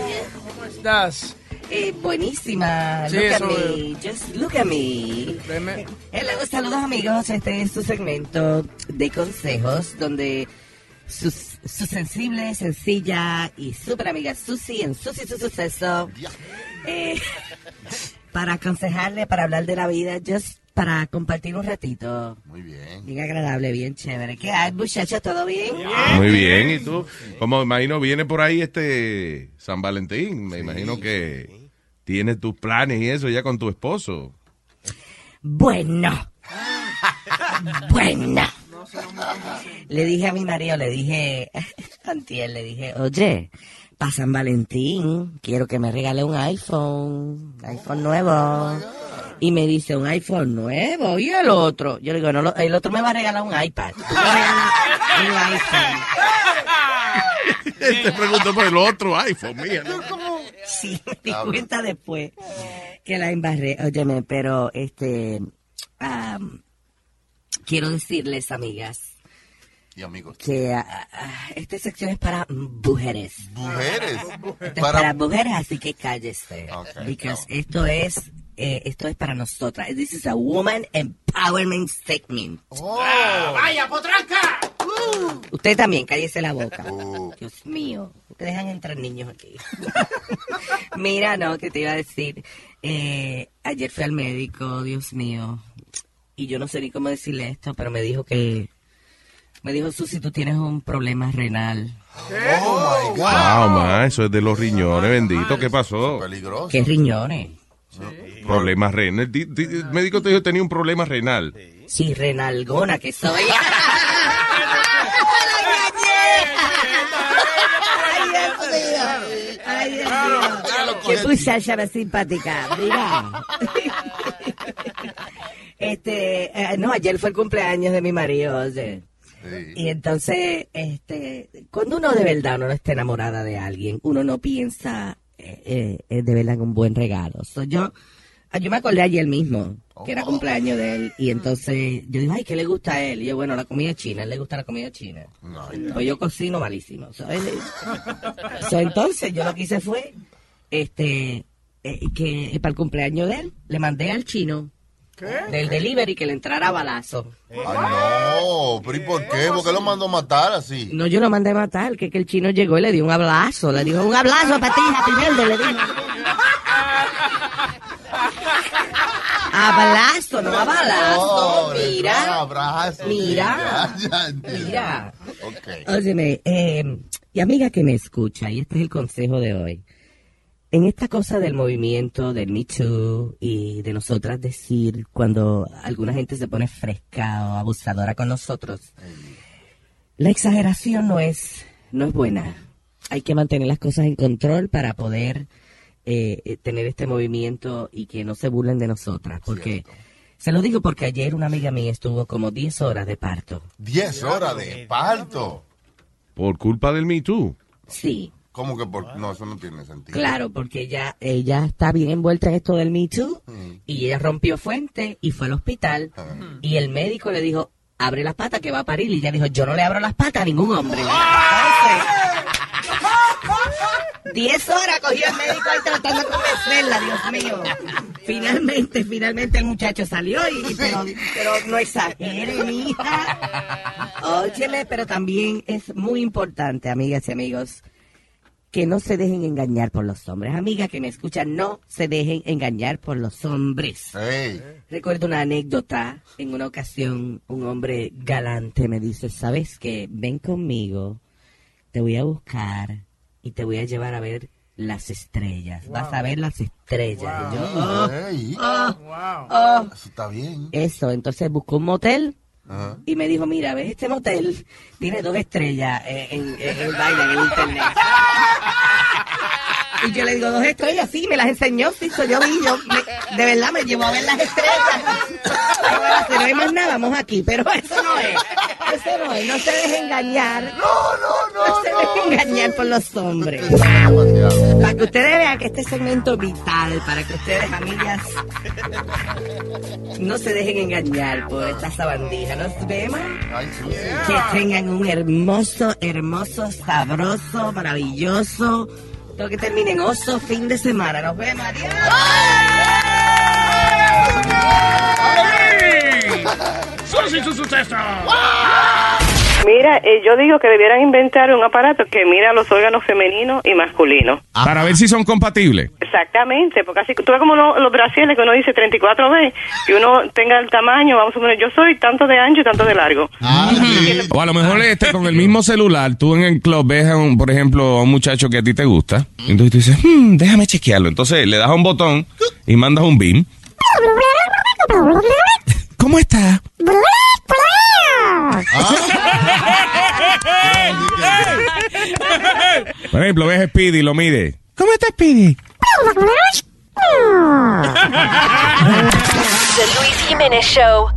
¿Cómo estás? Eh, buenísima. Sí, look at eso me. Just look at me. Hello, saludos amigos. Este es su segmento de consejos donde su, su sensible, sencilla y súper amiga Susi en Susi su suceso eh, para aconsejarle, para hablar de la vida, just para compartir un ratito. Muy bien. Bien agradable, bien chévere. ¿Qué hay, muchachos? ¿Todo bien? Muy bien, ¿y tú? Como imagino, viene por ahí este San Valentín. Me imagino que tienes tus planes y eso ya con tu esposo. Bueno. bueno. Le dije a mi marido, le dije, antier, le dije, oye, para San Valentín, quiero que me regale un iPhone, iPhone nuevo. Y me dice, un iPhone nuevo, ¿y el otro? Yo le digo, no, el otro me va a regalar un iPad. Tú me regalas un iPhone. Te pregunto por el otro iPhone, mía. ¿no? Sí, me di cuenta después que la embarré. Óyeme, pero este. quiero decirles, amigas, Y amigos. que ah, ah, esta sección es para mujeres. Mujeres. Esto es Para- para mujeres, así que cállese. Because esto es. Eh, esto es para nosotras. This is a woman empowerment segment. ¡Vaya, potranca! Usted también, cállese la boca. Dios mío, que dejan entrar niños aquí. Mira, no, que te iba a decir. Eh, ayer fui al médico, Dios mío. Y yo no sé ni cómo decirle esto, pero me dijo que. Me dijo, Susi, tú tienes un problema renal. Oh my God. Wow, ma, eso es de los riñones, bendito. ¿Qué pasó? Peligroso. ¿Qué riñones? Problemas renales. Di- di- El médico te dijo que tenía un problema renal. Sí, renalgona que soy. Ay, Dios mío. Ay, Dios mío. Qué muchacha más simpática. Mira. Este, eh, no, ayer fue el cumpleaños de mi marido, oye. Y entonces, este, cuando uno de verdad uno no está enamorada de alguien, uno no piensa eh, eh, de verdad un buen regalo. So, yo, ah, yo me acordé ayer mismo que era cumpleaños de él y entonces yo digo, ay, ¿qué le gusta a él? Y yo, bueno, la comida china, a él le gusta la comida china. Pues yo cocino malísimo. So, él- so, entonces yo lo que hice fue, este, eh, que para el cumpleaños de él le mandé al chino del delivery que le entrara a balazo. Ay, no, pero ¿y por qué? ¿Por qué lo mandó a matar así? No, yo lo mandé a matar, que, que el chino llegó y le dio un abrazo. Le dijo, un abrazo para ti, Happy Birthday", le dijo. Abrazo, no a balazo. Pobre, Mira, abrazo, mira, ya, ya entiendo. mira. Ok. Óyeme, eh, y amiga que me escucha, y este es el consejo de hoy. En esta cosa del movimiento del Me Too y de nosotras decir cuando alguna gente se pone fresca o abusadora con nosotros, la exageración no es, no es buena. Hay que mantener las cosas en control para poder eh, eh, tener este movimiento y que no se burlen de nosotras. Porque, se lo digo porque ayer una amiga mía estuvo como 10 horas de parto. 10 horas de parto. Por culpa del Me Too. Sí. ¿Cómo que por.? No, eso no tiene sentido. Claro, porque ella, ella está bien envuelta en esto del Me Too y ella rompió fuente y fue al hospital y el médico le dijo, abre las patas que va a parir y ella dijo, yo no le abro las patas a ningún hombre. Entonces, 10 horas cogió el médico ahí tratando de convencerla, Dios mío. Finalmente, finalmente el muchacho salió, y, y- pero, pero no exagere, mija. Óyeme, pero también es muy importante, amigas y amigos, que no se dejen engañar por los hombres. Amigas que me escuchan, no se dejen engañar por los hombres. Recuerdo una anécdota. En una ocasión, un hombre galante me dice, ¿sabes qué? Ven conmigo, te voy a buscar y te voy a llevar a ver las estrellas. Vas a ver las estrellas. Y yo, oh, oh, oh. Eso está bien. Eso, entonces buscó un motel Ajá. y me dijo, mira, ve, este motel tiene dos estrellas eh, en, en, en vaina, en el internet. Y yo le digo, dos estrellas, sí, me las enseñó, sí, so yo vi, yo, me- de verdad me llevó a ver las estrellas. Ahora, si no hay más nada, vamos aquí, pero eso no es, eso no es, no se deje engañar. No, no, no. No se deje engañar por los hombres. Para que ustedes vean que este segmento es vital, para que ustedes, amigas, no se dejen engañar por esta sabandija. Nos vemos. Que tengan un hermoso, hermoso, sabroso, maravilloso. Todo que terminen oso fin de semana. Nos vemos. Adiós. ¡Susi su suceso! Mira, eh, yo digo que debieran inventar un aparato que mira los órganos femeninos y masculinos. Para ver si son compatibles. Exactamente, porque así tú ves como lo- los brasiles que uno dice 34B, que uno tenga el tamaño, vamos a poner, yo soy tanto de ancho y tanto de largo. O a lo mejor este con el mismo celular, tú en el club ves, a un, por ejemplo, a un muchacho que a ti te gusta. Entonces tú dices, "Hmm, déjame chequearlo. Entonces le das a un botón y mandas un beam. ¿Cómo está? Por ejemplo, ves a Speedy y lo mide. ¿Cómo está Speedy? The Luis Jiménez Show.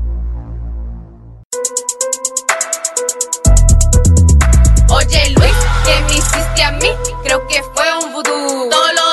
Oye Luis, ¿qué me hiciste a mí? Creo que fue un vudú. Todos los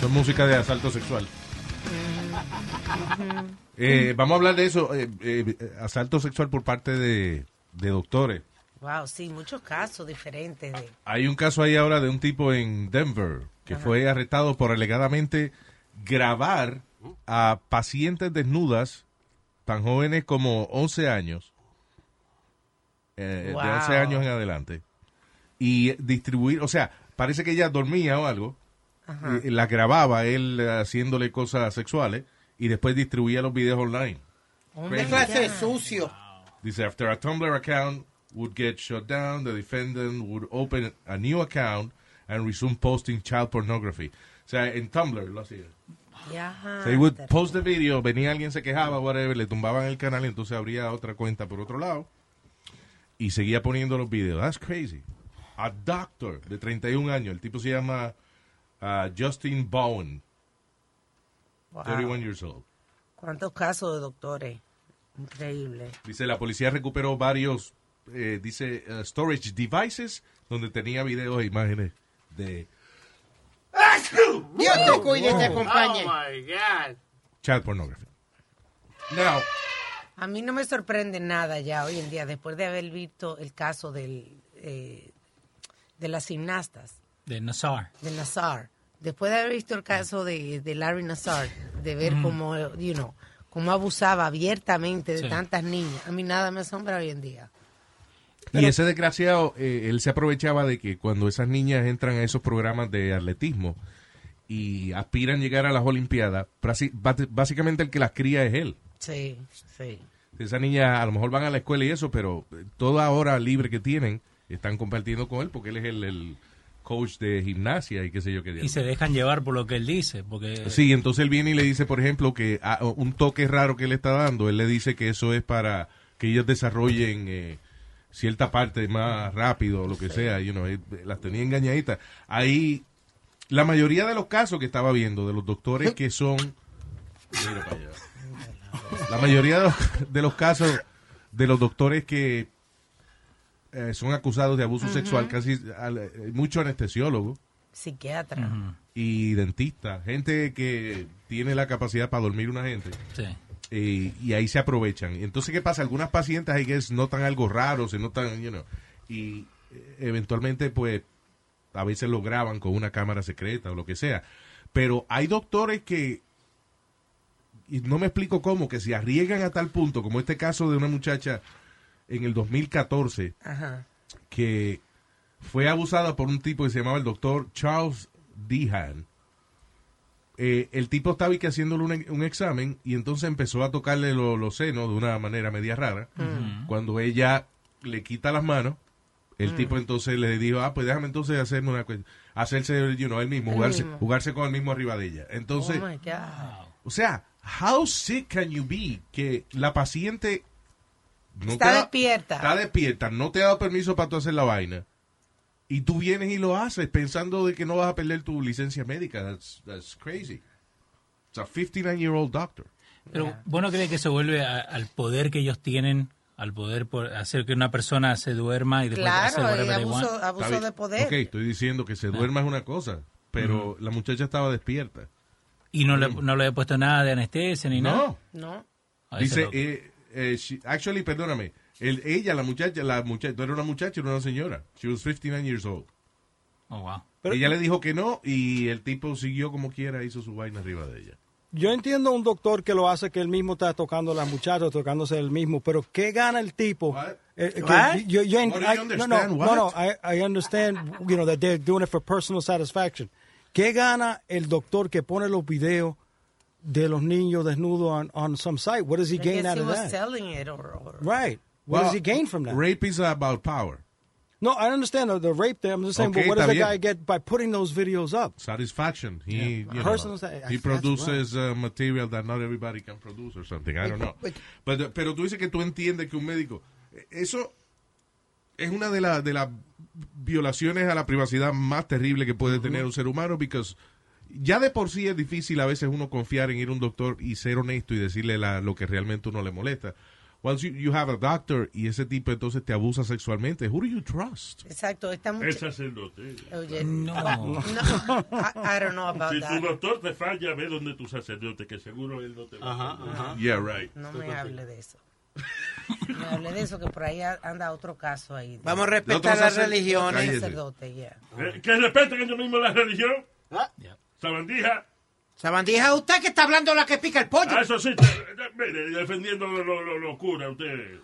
Son música de asalto sexual. Eh, vamos a hablar de eso, eh, eh, asalto sexual por parte de, de doctores. Wow, sí, muchos casos diferentes de... Hay un caso ahí ahora de un tipo en Denver que fue arrestado por alegadamente grabar a pacientes desnudas tan jóvenes como 11 años, Wow. de 11 años en adelante, y distribuir, o sea, parece que ella dormía o algo, Ajá. eh, la grababa él haciéndole cosas sexuales y después distribuía los videos online. ¿Qué clase de sucio? Dice, after a Tumblr account would get shut down, the defendant would open a new account and resume posting child pornography. O sea, en Tumblr lo hacía. Ya. So he would post the video, venía alguien, se quejaba, whatever, le tumbaban el canal y entonces abría otra cuenta por otro lado y seguía poniendo los videos. That's crazy. A doctor de 31 años, el tipo se llama uh, Justin Bowen, Wow. 31 years old. ¿Cuántos casos de doctores? Increíble. Dice, la policía recuperó varios, eh, dice, uh, storage devices donde tenía videos e imágenes de Dios te cuide y te acompañe. Oh my God. child pornography. Now, A mí no me sorprende nada ya hoy en día, después de haber visto el caso del, eh, de las gimnastas, De Nazar. de Nazar. Después de haber visto el caso de, de Larry Nazar, de ver Mm. cómo, you know, cómo abusaba abiertamente de Sí. tantas niñas, a mí nada me asombra hoy en día. y ese desgraciado, eh, él se aprovechaba de que cuando esas niñas entran a esos programas de atletismo y aspiran a llegar a las Olimpiadas, básicamente el que las cría es él. Sí, sí. Esas niñas a lo mejor van a la escuela y eso, pero eh, toda hora libre que tienen están compartiendo con él porque él es el, el coach de gimnasia y qué sé yo qué Y se dejan llevar por lo que él dice. Porque Sí, entonces él viene y le dice, por ejemplo, que a- un toque raro que le está dando, él le dice que eso es para que ellos desarrollen eh, cierta parte más rápido o lo que sea, you know, eh, las tenía engañaditas. Ahí, la mayoría de los casos que estaba viendo de los doctores que son... Mira para allá. La mayoría de los, de los casos de los doctores que eh, son acusados de abuso sexual, casi al- eh, mucho anestesiólogo Psiquiatra. y dentista, gente que tiene la capacidad para dormir una gente. Sí. Eh, y ahí se aprovechan. Entonces, ¿qué pasa? Algunas pacientes hay que notan algo raro, se notan, you know, y eh, eventualmente, pues, a veces lo graban con una cámara secreta o lo que sea. Pero hay doctores que, y no me explico cómo, que se arriesgan a tal punto, como este caso de una muchacha en el 2014, Ajá. que fue abusada por un tipo que se llamaba el doctor Charles Dehan. Eh, el tipo estaba y que haciéndole un, un examen y entonces empezó a tocarle lo- los senos de una manera media rara. Cuando ella le quita las manos, el Mm. tipo entonces le dijo, ah, pues déjame entonces hacerme una cuestión, hacerse, you know, él mismo, Él jugarse, mismo. jugarse con el mismo arriba de ella. Entonces, oh my God. o sea, how sick can you be que la paciente no Está te da- despierta. Está despierta, no te ha dado permiso para tú hacer la vaina. Y tú vienes y lo haces pensando de que no vas a perder tu licencia médica. That's, that's crazy. It's a 59-year-old doctor. Pero vos no crees que se vuelve a- al poder que ellos tienen, al poder por hacer que una persona se duerma y después hacer Claro, y they abuso, de poder. Ok, estoy diciendo que se duerma es una cosa, pero la muchacha estaba despierta. Y no le, no le he puesto nada de anestesia ni No. nada. No. A ese Dice, eh, eh, she- actually, perdóname, el- ella, la muchacha, la muchacha, no era una muchacha, era una señora. She was 59 years old. Oh, wow. ella le dijo que no y el tipo siguió como quiera, hizo su vaina arriba de ella. Yo entiendo a un doctor que lo hace que él mismo está tocando a las muchachas, tocándose él mismo, pero ¿qué gana el tipo? Eh, que What? yo- I- no, no, understand? no, no? I, I understand, you know, that they're doing it for personal satisfaction. ¿Qué gana el doctor que pone los videos de los niños desnudos on, on some site? What does he I gain out he of was that? selling it or, or- Right. What does he gain from that? Rape is about power. No, I understand the, the rape thing. I'm just saying, Okay, but what does the guy get by putting those videos up? Satisfaction. He, Yeah. you know, Personal sat- he produces uh, material that not everybody can produce or something. I don't know. Pero, pero tú dices que tú entiendes que un médico... Eso es una de, la- de las violaciones a la privacidad más terrible que puede tener un ser humano, because ya de por sí es difícil a veces uno confiar en ir a un doctor y ser honesto y decirle la- lo que realmente uno le molesta. Once you, you have a doctor y ese tipo entonces te abusa sexualmente, who do you trust? Exacto, esta El muchacha. sacerdote. Oye, No. no, I, I don't know about Si that. tu doctor te falla, ve donde tu sacerdote, que seguro él no te va a fallar. Yeah, right. No me hable de eso. No me hable de eso, que por ahí anda otro caso ahí. Vamos a respetar las religiones. Sacerdote, yeah. Eh, Que respeten ellos mismos la religión. Sabandija. Sabandija, usted que está hablando la que pica el pollo. Ah, eso sí, mire, defendiendo los lo, lo, lo oscura, usted.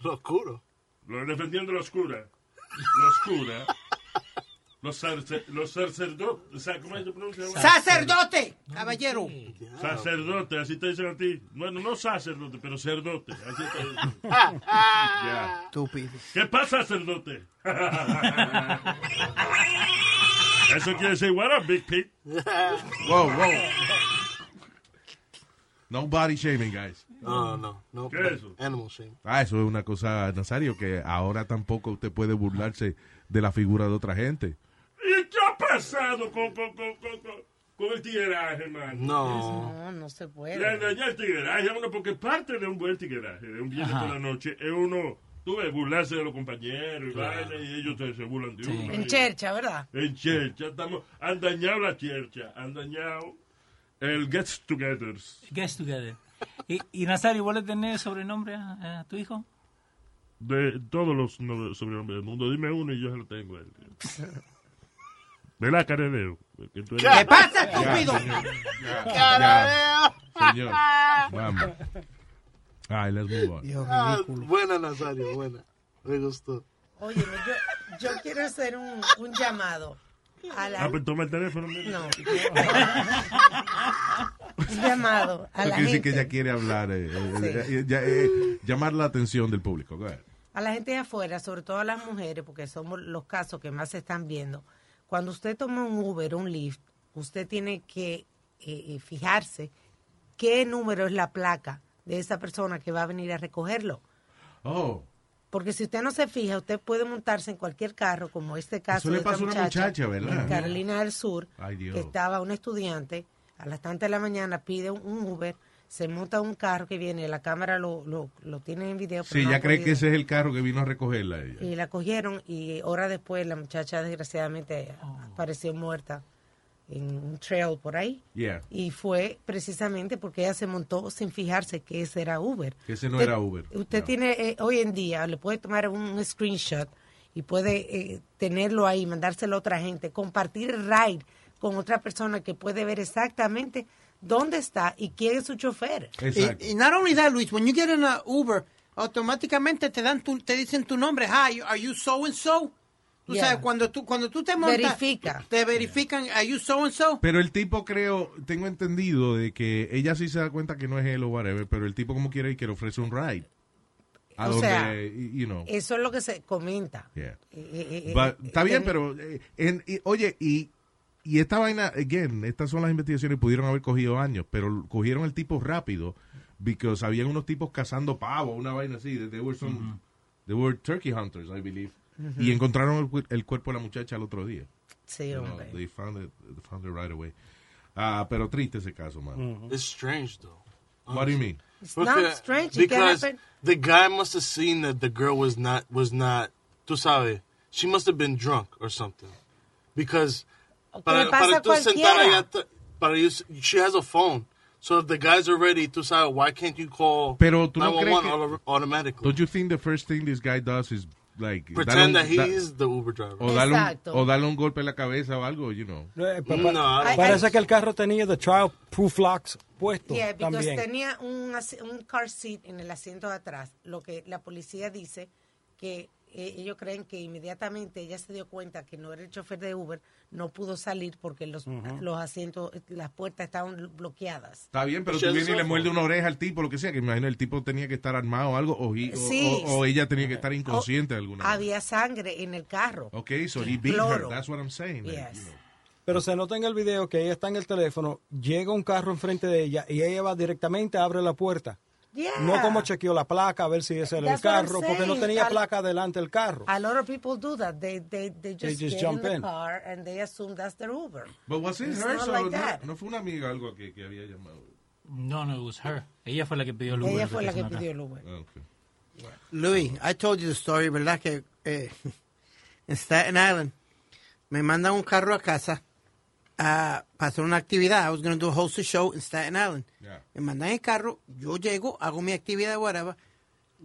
Lo oscuro. Lo, defendiendo lo oscura. Lo oscura. Los, sarce- los sacerdotes. sa- ¿Cómo se pronuncia? Sacerdote, caballero. Sacerdote, así te dicen a ti. Bueno, no sacerdote, pero cerdote. Así te dicen. Ya. Estúpido. ¿Qué pasa, sacerdote? Eso quiere decir, what up, Big Pete? Whoa, whoa. No body shaming, guys. No, no, no. ¿Qué es eso? Animal shame. Ah, eso es una cosa, Nazario, que ahora tampoco usted puede burlarse de la figura de otra gente. ¿Y qué ha pasado con, con, con, con, con, el tigueraje, hermano? No. No, no se Le puede. engañé el tigueraje, uno, porque parte de un buen tigueraje, de un viernes por la noche, es uno, tú ves, burlarse de los compañeros y Claro. y ellos se, se burlan de Sí. uno. En chercha, ¿verdad? En chercha, estamos, han dañado la chercha, han dañado el gets togethers. Guess together. Y, y Nazario, ¿vos le tenés sobrenombre a, a tu hijo? De todos los no- sobrenombres del mundo, dime uno y yo se lo tengo a él. ¿Verdad, Caredeo? ¿Qué pasa, estúpido? Ya, señor. Vamos. Ay, let's move on. Dios Ah, buena, Nazario, buena. Me gustó. Oye, yo, yo quiero hacer un, un llamado a la... Ah, pues toma el teléfono. mira. No. un llamado a la gente. que ella quiere hablar, eh, eh, eh, ya, eh, llamar la atención del público. A la gente de afuera, sobre todo a las mujeres, porque somos los casos que más se están viendo. Cuando usted toma un Uber o un Lyft, usted tiene que fijarse qué número es la placa de esa persona que va a venir a recogerlo. Oh. Porque si usted no se fija, usted puede montarse en cualquier carro, como este caso Eso le de esta una muchacha, ¿verdad? En Carolina del Sur, Ay, Dios. que estaba un estudiante, a las tantas de la mañana pide un, Uber, se monta un carro que viene, la cámara lo, lo, lo tiene en video. pero Sí, no ya cree que ese es el carro que vino a recogerla ella. Y la cogieron y horas después la muchacha desgraciadamente apareció muerta en un trail por ahí. Yeah. Y fue precisamente porque ella se montó sin fijarse que ese era Uber. Que ese no era Uber. Usted tiene, eh, hoy en día, le puede tomar un screenshot y puede eh, tenerlo ahí, mandárselo a otra gente, compartir el ride con otra persona que puede ver exactamente dónde está y quién es su chofer. Y, y not only that, Luis, when you get in a Uber, automáticamente te dan tu, te dicen tu nombre. Hi, are you so and so? Tú Yeah. sabes, cuando tú, cuando tú te montas, Verifica. te verifican, are you so and so? Pero el tipo creo, tengo entendido de que ella sí se da cuenta que no es él o whatever, pero el tipo como quiere y que le ofrece un ride. A O donde, sea, you know. Eso es lo que se comenta. Yeah. Eh, eh, eh, But, eh, está bien, pero eh, en- y- oye, y, y esta vaina, again, estas son las investigaciones pudieron haber cogido años, pero cogieron el tipo rápido, because habían unos tipos cazando pavo, una vaina así, they were some, they were turkey hunters, I believe, Ujú. y encontraron el, el cuerpo de la muchacha el otro día. Sí, You know, hombre. they found it, they found it right away. Ah, pero triste ese caso, man. It's strange though. What do you mean? It's not Because- strange, Because the guy must have seen that the girl was not was not. Tú sabes, she must have been drunk or something. Because para, para tú sentar allá, para you, she has a phone. So if the guys are ready, tú sabes, why can't you call Pero tú no crees 911 que- auto- automatically? Don't you think the first thing this guy does is like Pretend that un- he da- is the Uber driver. o darle, un, Exacto. o darle un golpe en la cabeza o algo, you know. Eh, pa- No, pa- I parece que el carro tenía the child proof locks puesto Yeah, because también. tenía un, un car seat en el asiento de atrás. Lo que la policía dice que eh, ellos creen que inmediatamente ella se dio cuenta que no era el chofer de Uber, no pudo salir porque los, los asientos, las puertas estaban bloqueadas. Está bien, pero tú vienes y le muerde una oreja al tipo, lo que sea, que me imagino el tipo tenía que estar armado o algo, o, o- Sí. o- o ella tenía que estar inconsciente de alguna manera. Había sangre en el carro. Ok, so he beat her, that's what I'm saying. Yes. you know. Pero se nota en el video que ella está en el teléfono, llega un carro enfrente de ella y ella va directamente, abre la puerta. Yeah. No como chequeó la placa a ver si ese era el That's I'm carro, porque no tenía placa delante del carro. A lot of people do that. They, they, they just, They just get jump in the in. car and they assume that's their Uber. But was it her? So, like no, that. no fue una amiga algo que, que había llamado. No, no, it was her. Ella fue la que pidió el Uber. Ella fue la que acá. pidió el Uber. Ah, okay. Louis, I told you the story, ¿verdad? Que eh, en Staten Island me mandan un carro a casa ah, para hacer una actividad. I was going to do a host a show in Staten Island. Yeah. Me mandan el carro, yo llego, hago mi actividad, whatever.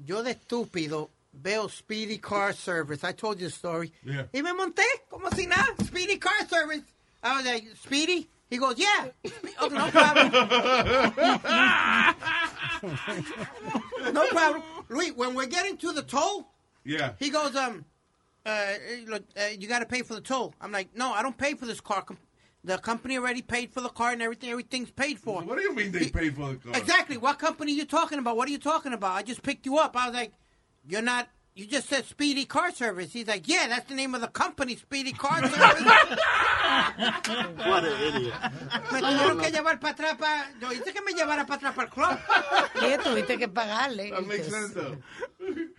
Yo de estúpido veo Speedy Car Service. I told you the story. Yeah. Y me monté como si nada. Speedy Car Service. I was like, Speedy? He goes, yeah. Okay, no problem. no problem. Luis, when we're getting to the toll, Yeah. he goes, um, uh, look, uh, you got to pay for the toll. I'm like, no, I don't pay for this car. Com- The company already paid for the car and everything. Everything's paid for. What do you mean they paid for the car? Exactly. What company are you talking about? What are you talking about? I just picked you up. I was like, you're not. You just said Speedy Car Service. He's like, yeah, that's the name of the company, Speedy Car Service. What an idiot. me tuvieron que llevar para atrás para. Yo hice que me llevara para atrás para el club. ¿Qué tuviste que pagarle? That makes sense, though.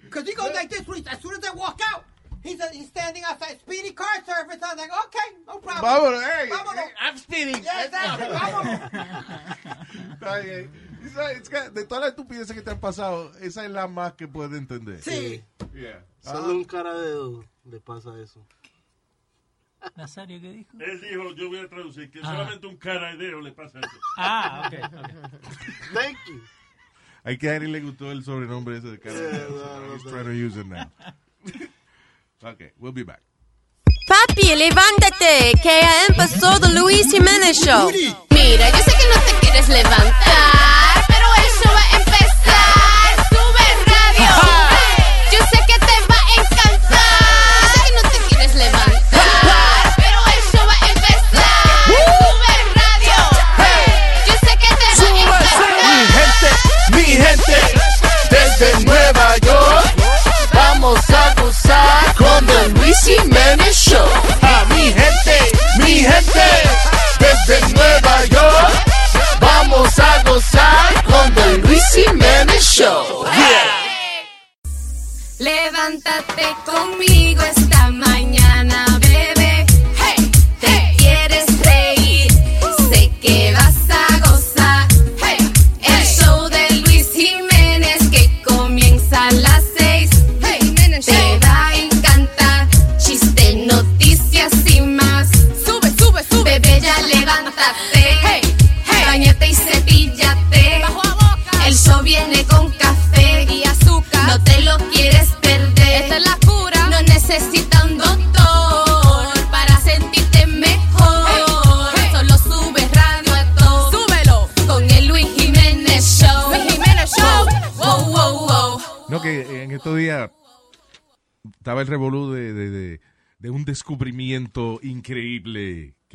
Because he goes like this, Luis. As soon as I walk out, he's, uh, he's standing outside Speedy Car Service. I was like, okay, no problem. Vámonos, hey, Vámonos. hey, I'm Speedy. Yeah, exactly. Vámonos. Está bien. Esa- es que de todas las estupideces que te han pasado, esa es la más que puede entender. Sí. Yeah. Solo un cara de dedo le pasa eso. Nazario, ¿qué dijo? Él dijo, yo voy a traducir, que Ah. solamente un cara de dedo le pasa eso. Ah, ok. ok. Thank you. Hay que a Harry le gustó el sobrenombre ese de cara. Yeah, no, no, He's no. trying to use it now. okay, we'll be back. Papi, levántate, que ya empezó The Luis Jiménez Show. Mira, yo sé que no te quieres levantar,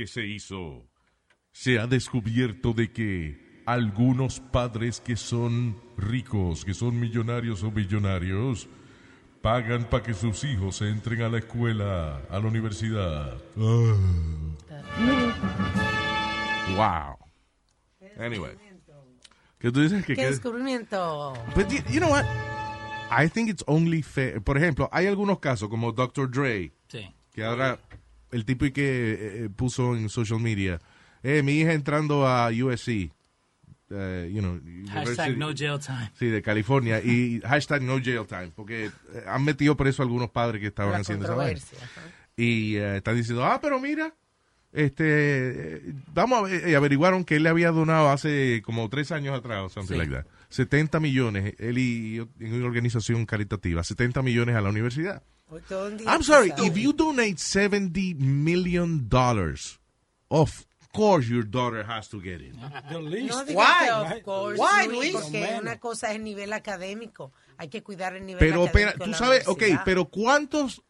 que se hizo. Se ha descubierto de que algunos padres que son ricos, que son millonarios o millonarios, pagan para que sus hijos entren a la escuela, a la universidad. Ah. Wow. Anyway. ¿Qué tú dices? que ¿Qué que- descubrimiento? But you, you know what? I think it's only fair. Por ejemplo, hay algunos casos como Dr. Dre, Sí. que ahora el tipo y que eh, eh, puso en social media, eh, mi hija entrando a USC, eh, you know, Hashtag no jail time. Sí, de California y hashtag no jail time, porque eh, han metido preso a algunos padres que estaban La haciendo esa vaina. Y eh, están diciendo, ah, pero mira, este, eh, vamos a ver, y averiguaron que él le había donado hace como tres años atrás, o something Sí. like that, 70 millones, él y en una organización caritativa, 70 millones a la universidad. I'm sorry, if you donate 70 million dollars, of course your daughter has to get it. No digas Why? que of course, Why, Luis? Porque No, una cosa es el nivel académico. Hay que cuidar el nivel Pero, académico. tú en la sabes, ok, pero ¿cuántos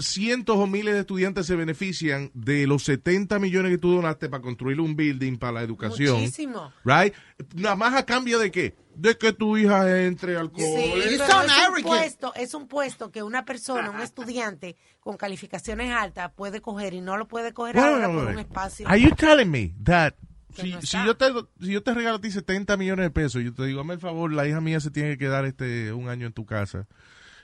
cientos o miles de estudiantes se benefician de los 70 millones que tú donaste para construir un building para la educación? Muchísimo. Right? Nada más a cambio de qué? De que tu hija entre al Sí, cole. pero es un, puesto, es un puesto que una persona, un estudiante con calificaciones altas puede coger y no lo puede coger Wait, ahora por un espacio. Are you telling me that Que si, no si está. yo te, si yo te regalo a ti 70 millones de pesos, yo te digo, hazme el favor, la hija mía se tiene que quedar este un año en tu casa.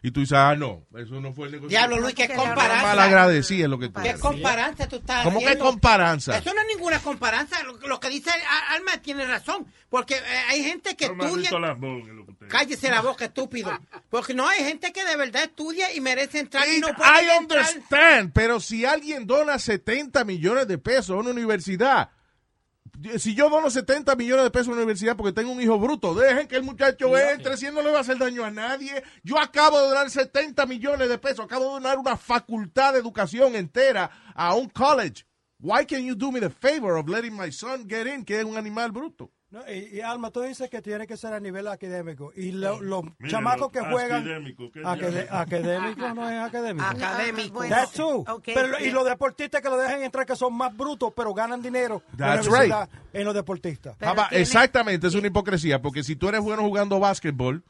Y tú dices, ah, no, eso no fue el negocio. Diablo, Luis, qué comparanza. Mal agradecida es lo que tú ¿Qué comparanza tú estás ¿Cómo que comparanza? Eso no es ninguna comparanza. Lo, lo que dice Al- Alma tiene razón. Porque eh, hay gente que estudia... Cállese la boca, estúpido. Porque no hay gente que de verdad estudia y merece entrar y no puede I entrar. understand, pero si alguien dona 70 millones de pesos a una universidad, si yo dono 70 millones de pesos a una universidad porque tengo un hijo bruto, dejen que el muchacho entre, si no le va a hacer daño a nadie. Yo acabo de donar 70 millones de pesos, acabo de donar una facultad de educación entera a un college. Why can you do me the favor of letting my son get in, que es un animal bruto? No, y, y, Alma, tú dices que tiene que ser a nivel académico. Y lo- los Mira, chamacos que juegan. académico, ¿qué Acade- diablo? académico no es académico. Académico. Bueno, That's true. ok, Pero y los deportistas que lo dejan entrar, que son más brutos, pero ganan dinero That's universidad, en los deportistas. Tiene- exactamente, es una hipocresía, porque si tú eres bueno jugando básquetbol,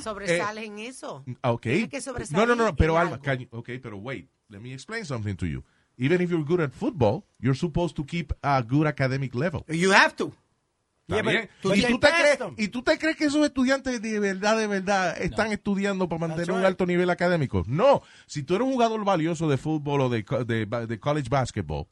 Sobresales en eso. Okay. Tiene que No, no, no, no, pero Alma, can you- okay, pero wait, let me explain something to you. Even if you're good at football, you're supposed to keep a good academic level. You have to. ¿Está Yeah, but- bien? but ¿Y, tú te crees. ¿Y tú te crees que esos estudiantes de verdad, de verdad, están estudiando para mantener un alto nivel académico? No. Si tú eres un jugador valioso de fútbol o de, de college basketball,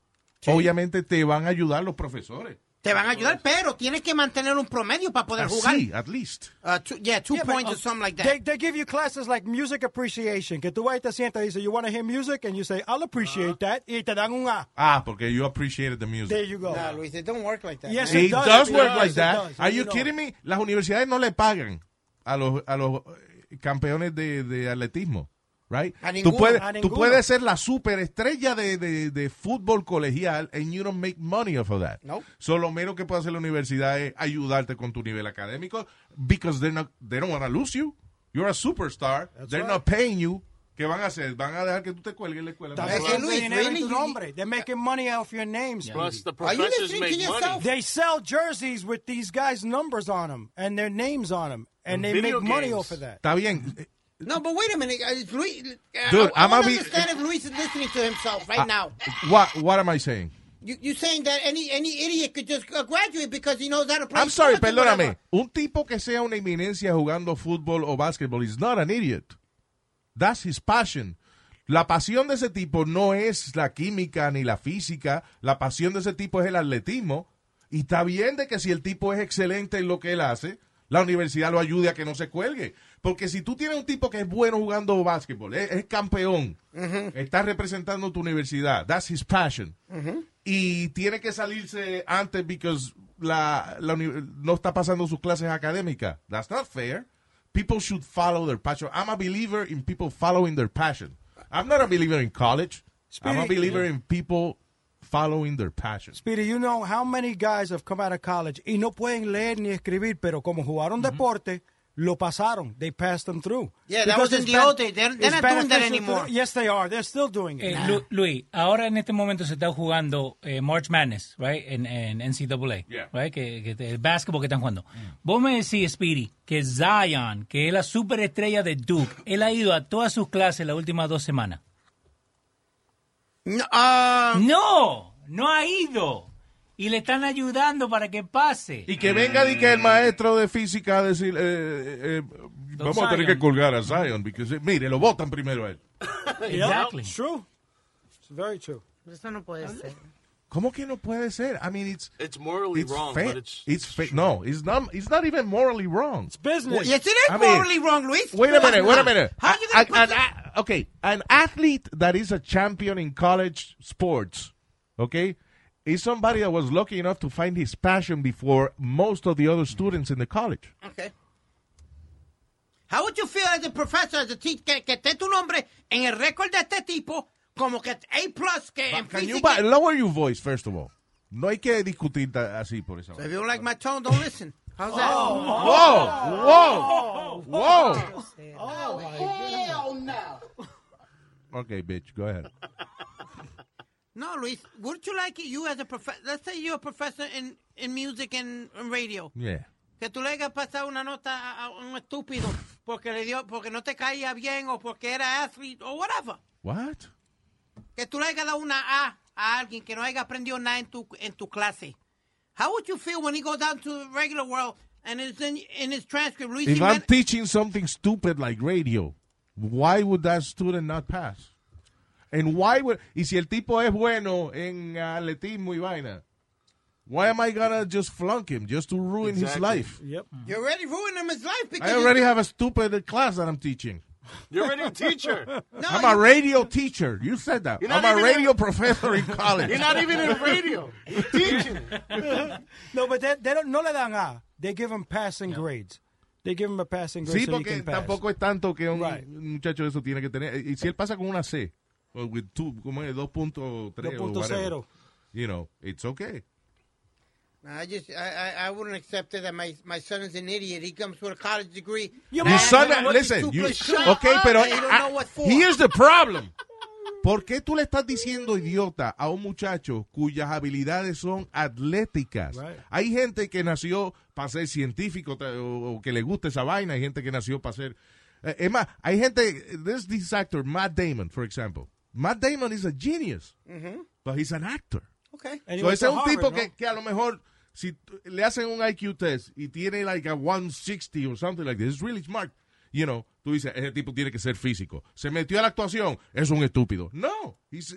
obviamente te van a ayudar los profesores. Te van a ayudar, pero tienes que mantener un promedio para poder Así, jugar. at least. Uh, two- yeah, two Yeah, but, points uh, or something like that. They, they give you classes like music appreciation, que tú vas y te sientas y dices, you want to hear music? And you say, I'll appreciate that. Y te dan un A. Ah, porque you appreciated the music. There you go. Nah, Luis, it don't work like that. Yes, man. It does. does It work does, like it that. does. Are you know. kidding me? Las universidades no le pagan a los, a los eh, campeones de, de atletismo, right? A tú, ninguno, puedes, a tú puedes ser la superestrella de, de, de fútbol colegial and you don't make money off of that. Nope. So, lo menos que puede hacer la universidad es ayudarte con tu nivel académico because they're not, they don't want to lose you. You're a superstar. they're not paying you. ¿Qué van a hacer? Van a dejar que tú te cuelgues en la escuela. Hey, haciendo Luis, dinero en tu nombre. They're making money off your names. Plus, the professors make money. yourself? They sell jerseys with these guys' numbers on them and their names on them, and And they make money games. off of that. Está bien. No, but wait a minute. Uh, is Luis, uh, Dude, I, I a to be- understand if Luis is listening to himself right Ah, now. What, what am I saying? You, you're saying that any any idiot could just uh, graduate because he knows how to play I'm sorry, perdóname. Un tipo que sea una eminencia jugando fútbol o básquetbol is not an idiot. That's his passion. La pasión de ese tipo no es la química ni la física. La pasión de ese tipo es el atletismo. Y está bien de que si el tipo es excelente en lo que él hace, la universidad lo ayude a que no se cuelgue. Porque si tú tienes un tipo que es bueno jugando básquetbol, es, es campeón, está representando tu universidad, that's his passion. Y tiene que salirse antes because la, la no está pasando sus clases académicas. That's not fair. People should follow their passion. I'm a believer in people following their passion. I'm not a believer in college. I'm a Speedy- believer in people following their passion. Speedy, you know how many guys have come out of college y no pueden leer ni escribir, pero como jugaron deporte, lo pasaron. They passed them through. Yeah, that was in the old days. They're- they're not doing that anymore. Yes, they are. They're still doing it. Eh, Lu- Luis, ahora en este momento se está jugando eh, March Madness, right? En, en NCAA, right? Que, que el básquetbol que están jugando. Vos me decís, Speedy, que Zion, que es la superestrella de Duke, él ha ido a todas sus clases las últimas dos semanas. No, ah, no, no ha ido. Y le están ayudando para que pase. Y que venga y que el maestro de física a decir, eh, eh, eh, vamos a tener Zion. que colgar a Zion, porque mire, lo votan primero a él. Exactly. It's true. It's very true. Eso no puede ser. ¿Cómo que no puede ser? I mean, it's It's morally it's wrong, but it's it's no, it's not. It's not even morally wrong. It's business. yes, it is morally wrong, Luis. Wait a minute. Wait a minute. How you gonna an a- okay, an athlete that is a champion in college sports, okay, is somebody that was lucky enough to find his passion before most of the other students in the college. Okay. How would you feel as a professor, as a teacher, que, que esté tu nombre en el récord de este tipo, como que A plus, que en Can you física... ba- lower your voice first of all? No hay que discutir así por eso. So if you don't like my tone, don't listen. How's that? Oh. Whoa, whoa, whoa. Oh, hell no. Okay, bitch, go ahead. No, Luis, wouldn't you like it, you as a professor, let's say you're a professor in, in music and, and radio, Yeah. que tú le hayas pasado una nota a, a un estúpido porque le dio, porque no te caía bien o porque era athlete o whatever. What? Que tú le hayas dado una A a alguien que no haya aprendido nada en tu, en tu clase. How would you feel when he goes out to the regular world and it's in, in his transcript, Luis If I'm teaching something stupid like radio, why would that student not pass? And why would, y si el tipo es bueno en atletismo y vaina, why am I gonna just flunk him just to ruin his Exactly. life? Yep. You already ruined him his life because I already have a stupid class that I'm teaching. You're already a teacher. No, I'm a radio teacher. You said that. You're I'm not a radio in- professor in college. You're not even in radio. You're teaching. No, but they, they don't, no le dan A. They give him passing grades. They give him a passing grade Sí, so he porque can pass. tampoco es tanto que un Right. muchacho de eso tiene que tener. Y si él pasa con una C, o with two, como es 2.3 o 2.0. whatever, you know, it's okay. I just, I, I, I wouldn't accept it that my, my son is an idiot. He comes with a college degree. Your Man, son, listen, you, okay, pero for. here's the problem. ¿Por qué tú le estás diciendo idiota a un muchacho cuyas habilidades son atléticas? Right. Hay gente que nació para ser científico o, o que le gusta esa vaina, hay gente que nació para ser... eh, es más, hay gente, there's this actor, Matt Damon, for example. Matt Damon is a genius, Mhm. but he's an actor. Okay. And he So ese es un tipo Harvard, que, ¿no? que a lo mejor si le hacen un IQ test y tiene like a 160 or something like this, it's really smart. You know, tú dices, ese tipo tiene que ser físico. Se metió a la actuación, es un estúpido. No, he's,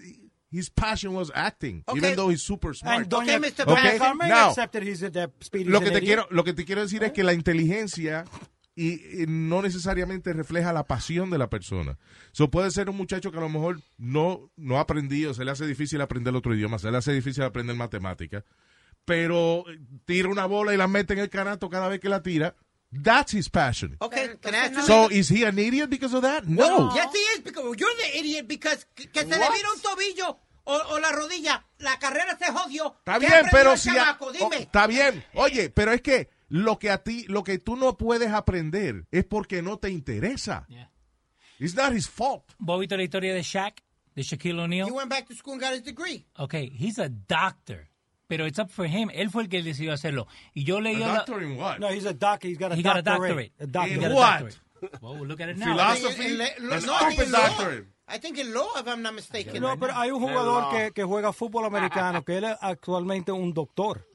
his passion was acting, Okay. even though he's super smart. And Okay, Mr. Okay, now- accepted he's a, that Speedy's lo que te quiero lo que te quiero decir es que la inteligencia y, y no necesariamente refleja la pasión de la persona. So puede ser un muchacho que a lo mejor no no ha aprendido, se le hace difícil aprender otro idioma, se le hace difícil aprender matemáticas, pero tira una bola y la mete en el canasto cada vez que la tira. That's his passion. Okay, can I ask you So is he an idiot because of that? No. Yes, he is, because you're the idiot, because que, que se le vira un tobillo o, o la rodilla, la carrera se jodió. Está ¿Qué bien, pero si a- oh, está bien. Oye, pero es que lo que a ti, lo que tú no puedes aprender es porque no te interesa. Yeah. It's not his fault. ¿Vos viste la historia de Shaq? De Shaquille O'Neal? He went back to school and got his degree. Okay, he's a doctor. Pero it's up for him. Él fue el que decidió hacerlo. Y yo leí... A la- doctor in what? No, he's a doctor. He's got a He got a doctorate. doctorate. A doctorate. He got a what? doctorate. Well, look at it now. Philosophy? In- in- A no, I think stupid in law. doctorate. I think in law, if I'm not mistaken. No, pero hay un jugador que, que juega fútbol americano que él es actualmente un doctor.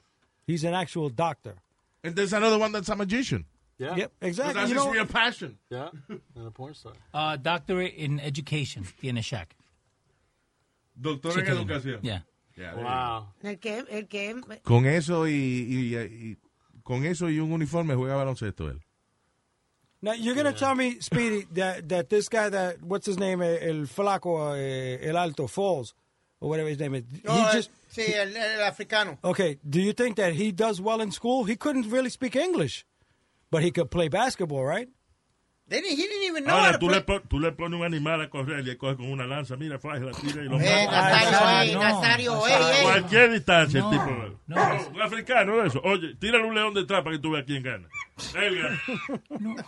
He's an actual doctor. And there's another one that's a magician. Yeah. Yep, exactly. That's You his know- real passion. Yeah. And a porn star. Uh, doctorate in education tiene Shaq. Doctor en Chequenlo. educación. Yeah. Yeah, Wow. El que, el que, Con eso y, y- y- con eso y un uniforme juega baloncesto él. Now you're gonna tell me, Speedy, that that this guy that what's his name, eh, el flaco, eh, el alto Falls, or whatever his name is. No, he eh, just sí, el, el africano. okay. Do you think that he does well in school? He couldn't really speak English, but he could play basketball, right? They didn't, he didn't even know how to tú play. le, tú le pones un animal a correr y él coge con una lanza, mira, faje, la tira y lo Eh, mata. Nazario, ey, Nazario, ey, ey. Cualquier distancia, No, el tipo. no. un africano de eso. Oye, tírale un león detrás para que tú veas quién gana.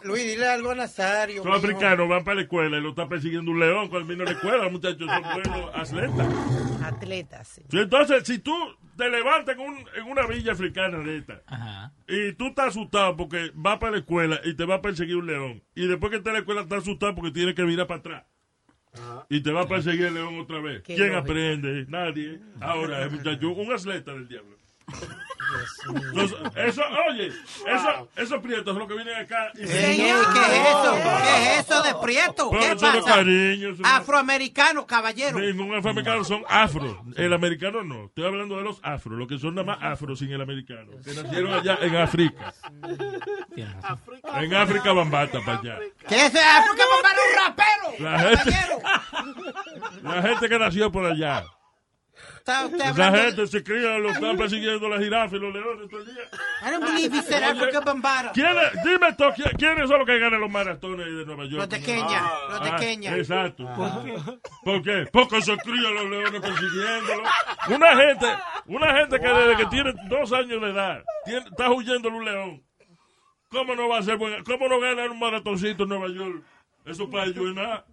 Luis, dile algo a Nazario. Mijo. africanos van para la escuela y lo está persiguiendo un león cuando vino a la escuela. Muchachos son buenos atletas. atletas, sí. Entonces, si tú te levantas en, un- en una villa africana de esta Ajá. y tú estás asustado porque va para la escuela y te va a perseguir un león y después que está en la escuela estás asustado porque tiene que virar para atrás y te va a perseguir el león otra vez. Qué ¿Quién aprende? Nadie. Ahora, muchacho, un atleta del diablo. Eso, oye, eso, esos prietos son los que vienen acá y ¿Qué es eso? ¿Qué es eso de prieto? ¿Qué pasa? cariño, eso no- Afroamericano, caballero. Ningún afroamericano son afro. El americano no. Estoy hablando de los afro, los que son nada más afro sin el americano. Que nacieron allá en África. En África Bambata, para allá. ¿Qué es? ¿Qué para un rapero? La gente, la gente que nació por allá. Esa hablando- gente se cría, lo están persiguiendo las jirafas y los leones todo el día. I don't believe he said Africa Bambara. ¿Quiénes, dime tú, ¿qui- ¿quiénes son los que ganan los maratones de Nueva York? Los de Kenia, los de Ah, Kenia. Exacto. ¿Por qué? ¿Por qué? Porque se crían los leones persiguiéndolo. Una gente, una gente que desde que tiene dos años de edad tiene- está huyendo de un león. ¿Cómo no va a ser buena? ¿Cómo no ganar un maratoncito en Nueva York? Eso para ellos es nada.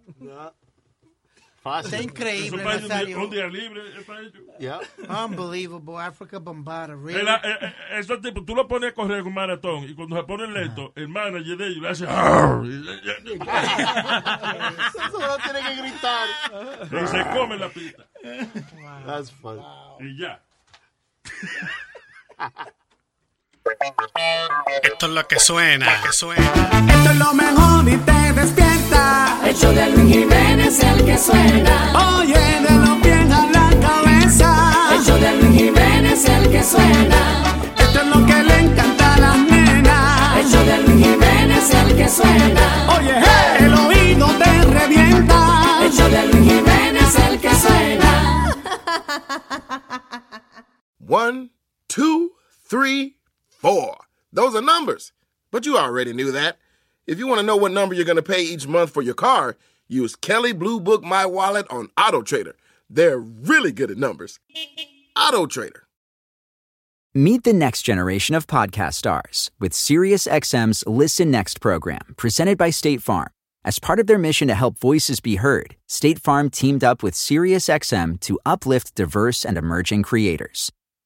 Está Eso increíble, ellos un un día libre es para ellos. Yeah. Unbelievable. Africa Bambara. Really? El- eh, eh, esos tipos, tú lo pones a correr un maratón y cuando se ponen lento, el manager de ellos le hace Eso no tiene que gritar. y se come la pista. That's funny. Y ya. Esto es lo que suena, que suena. Esto es lo mejor y te despierta. El show de Luis Jiménez es el que suena. Oye, de los pies a la cabeza. El show de Luis Jiménez es el que suena. Esto es lo que le encanta a las nenas. El show de Luis Jiménez es el que suena. Oye, hey, el oído te revienta. El show de Luis Jiménez es el que suena. One, two, three, four. Those are numbers. But you already knew that. If you want to know what number you're going to pay each month for your car, use Kelly Blue Book My Wallet on Auto Trader. They're really good at numbers. Auto Trader. Meet the next generation of podcast stars with SiriusXM's Listen Next program, presented by State Farm. As part of their mission to help voices be heard, State Farm teamed up with SiriusXM to uplift diverse and emerging creators.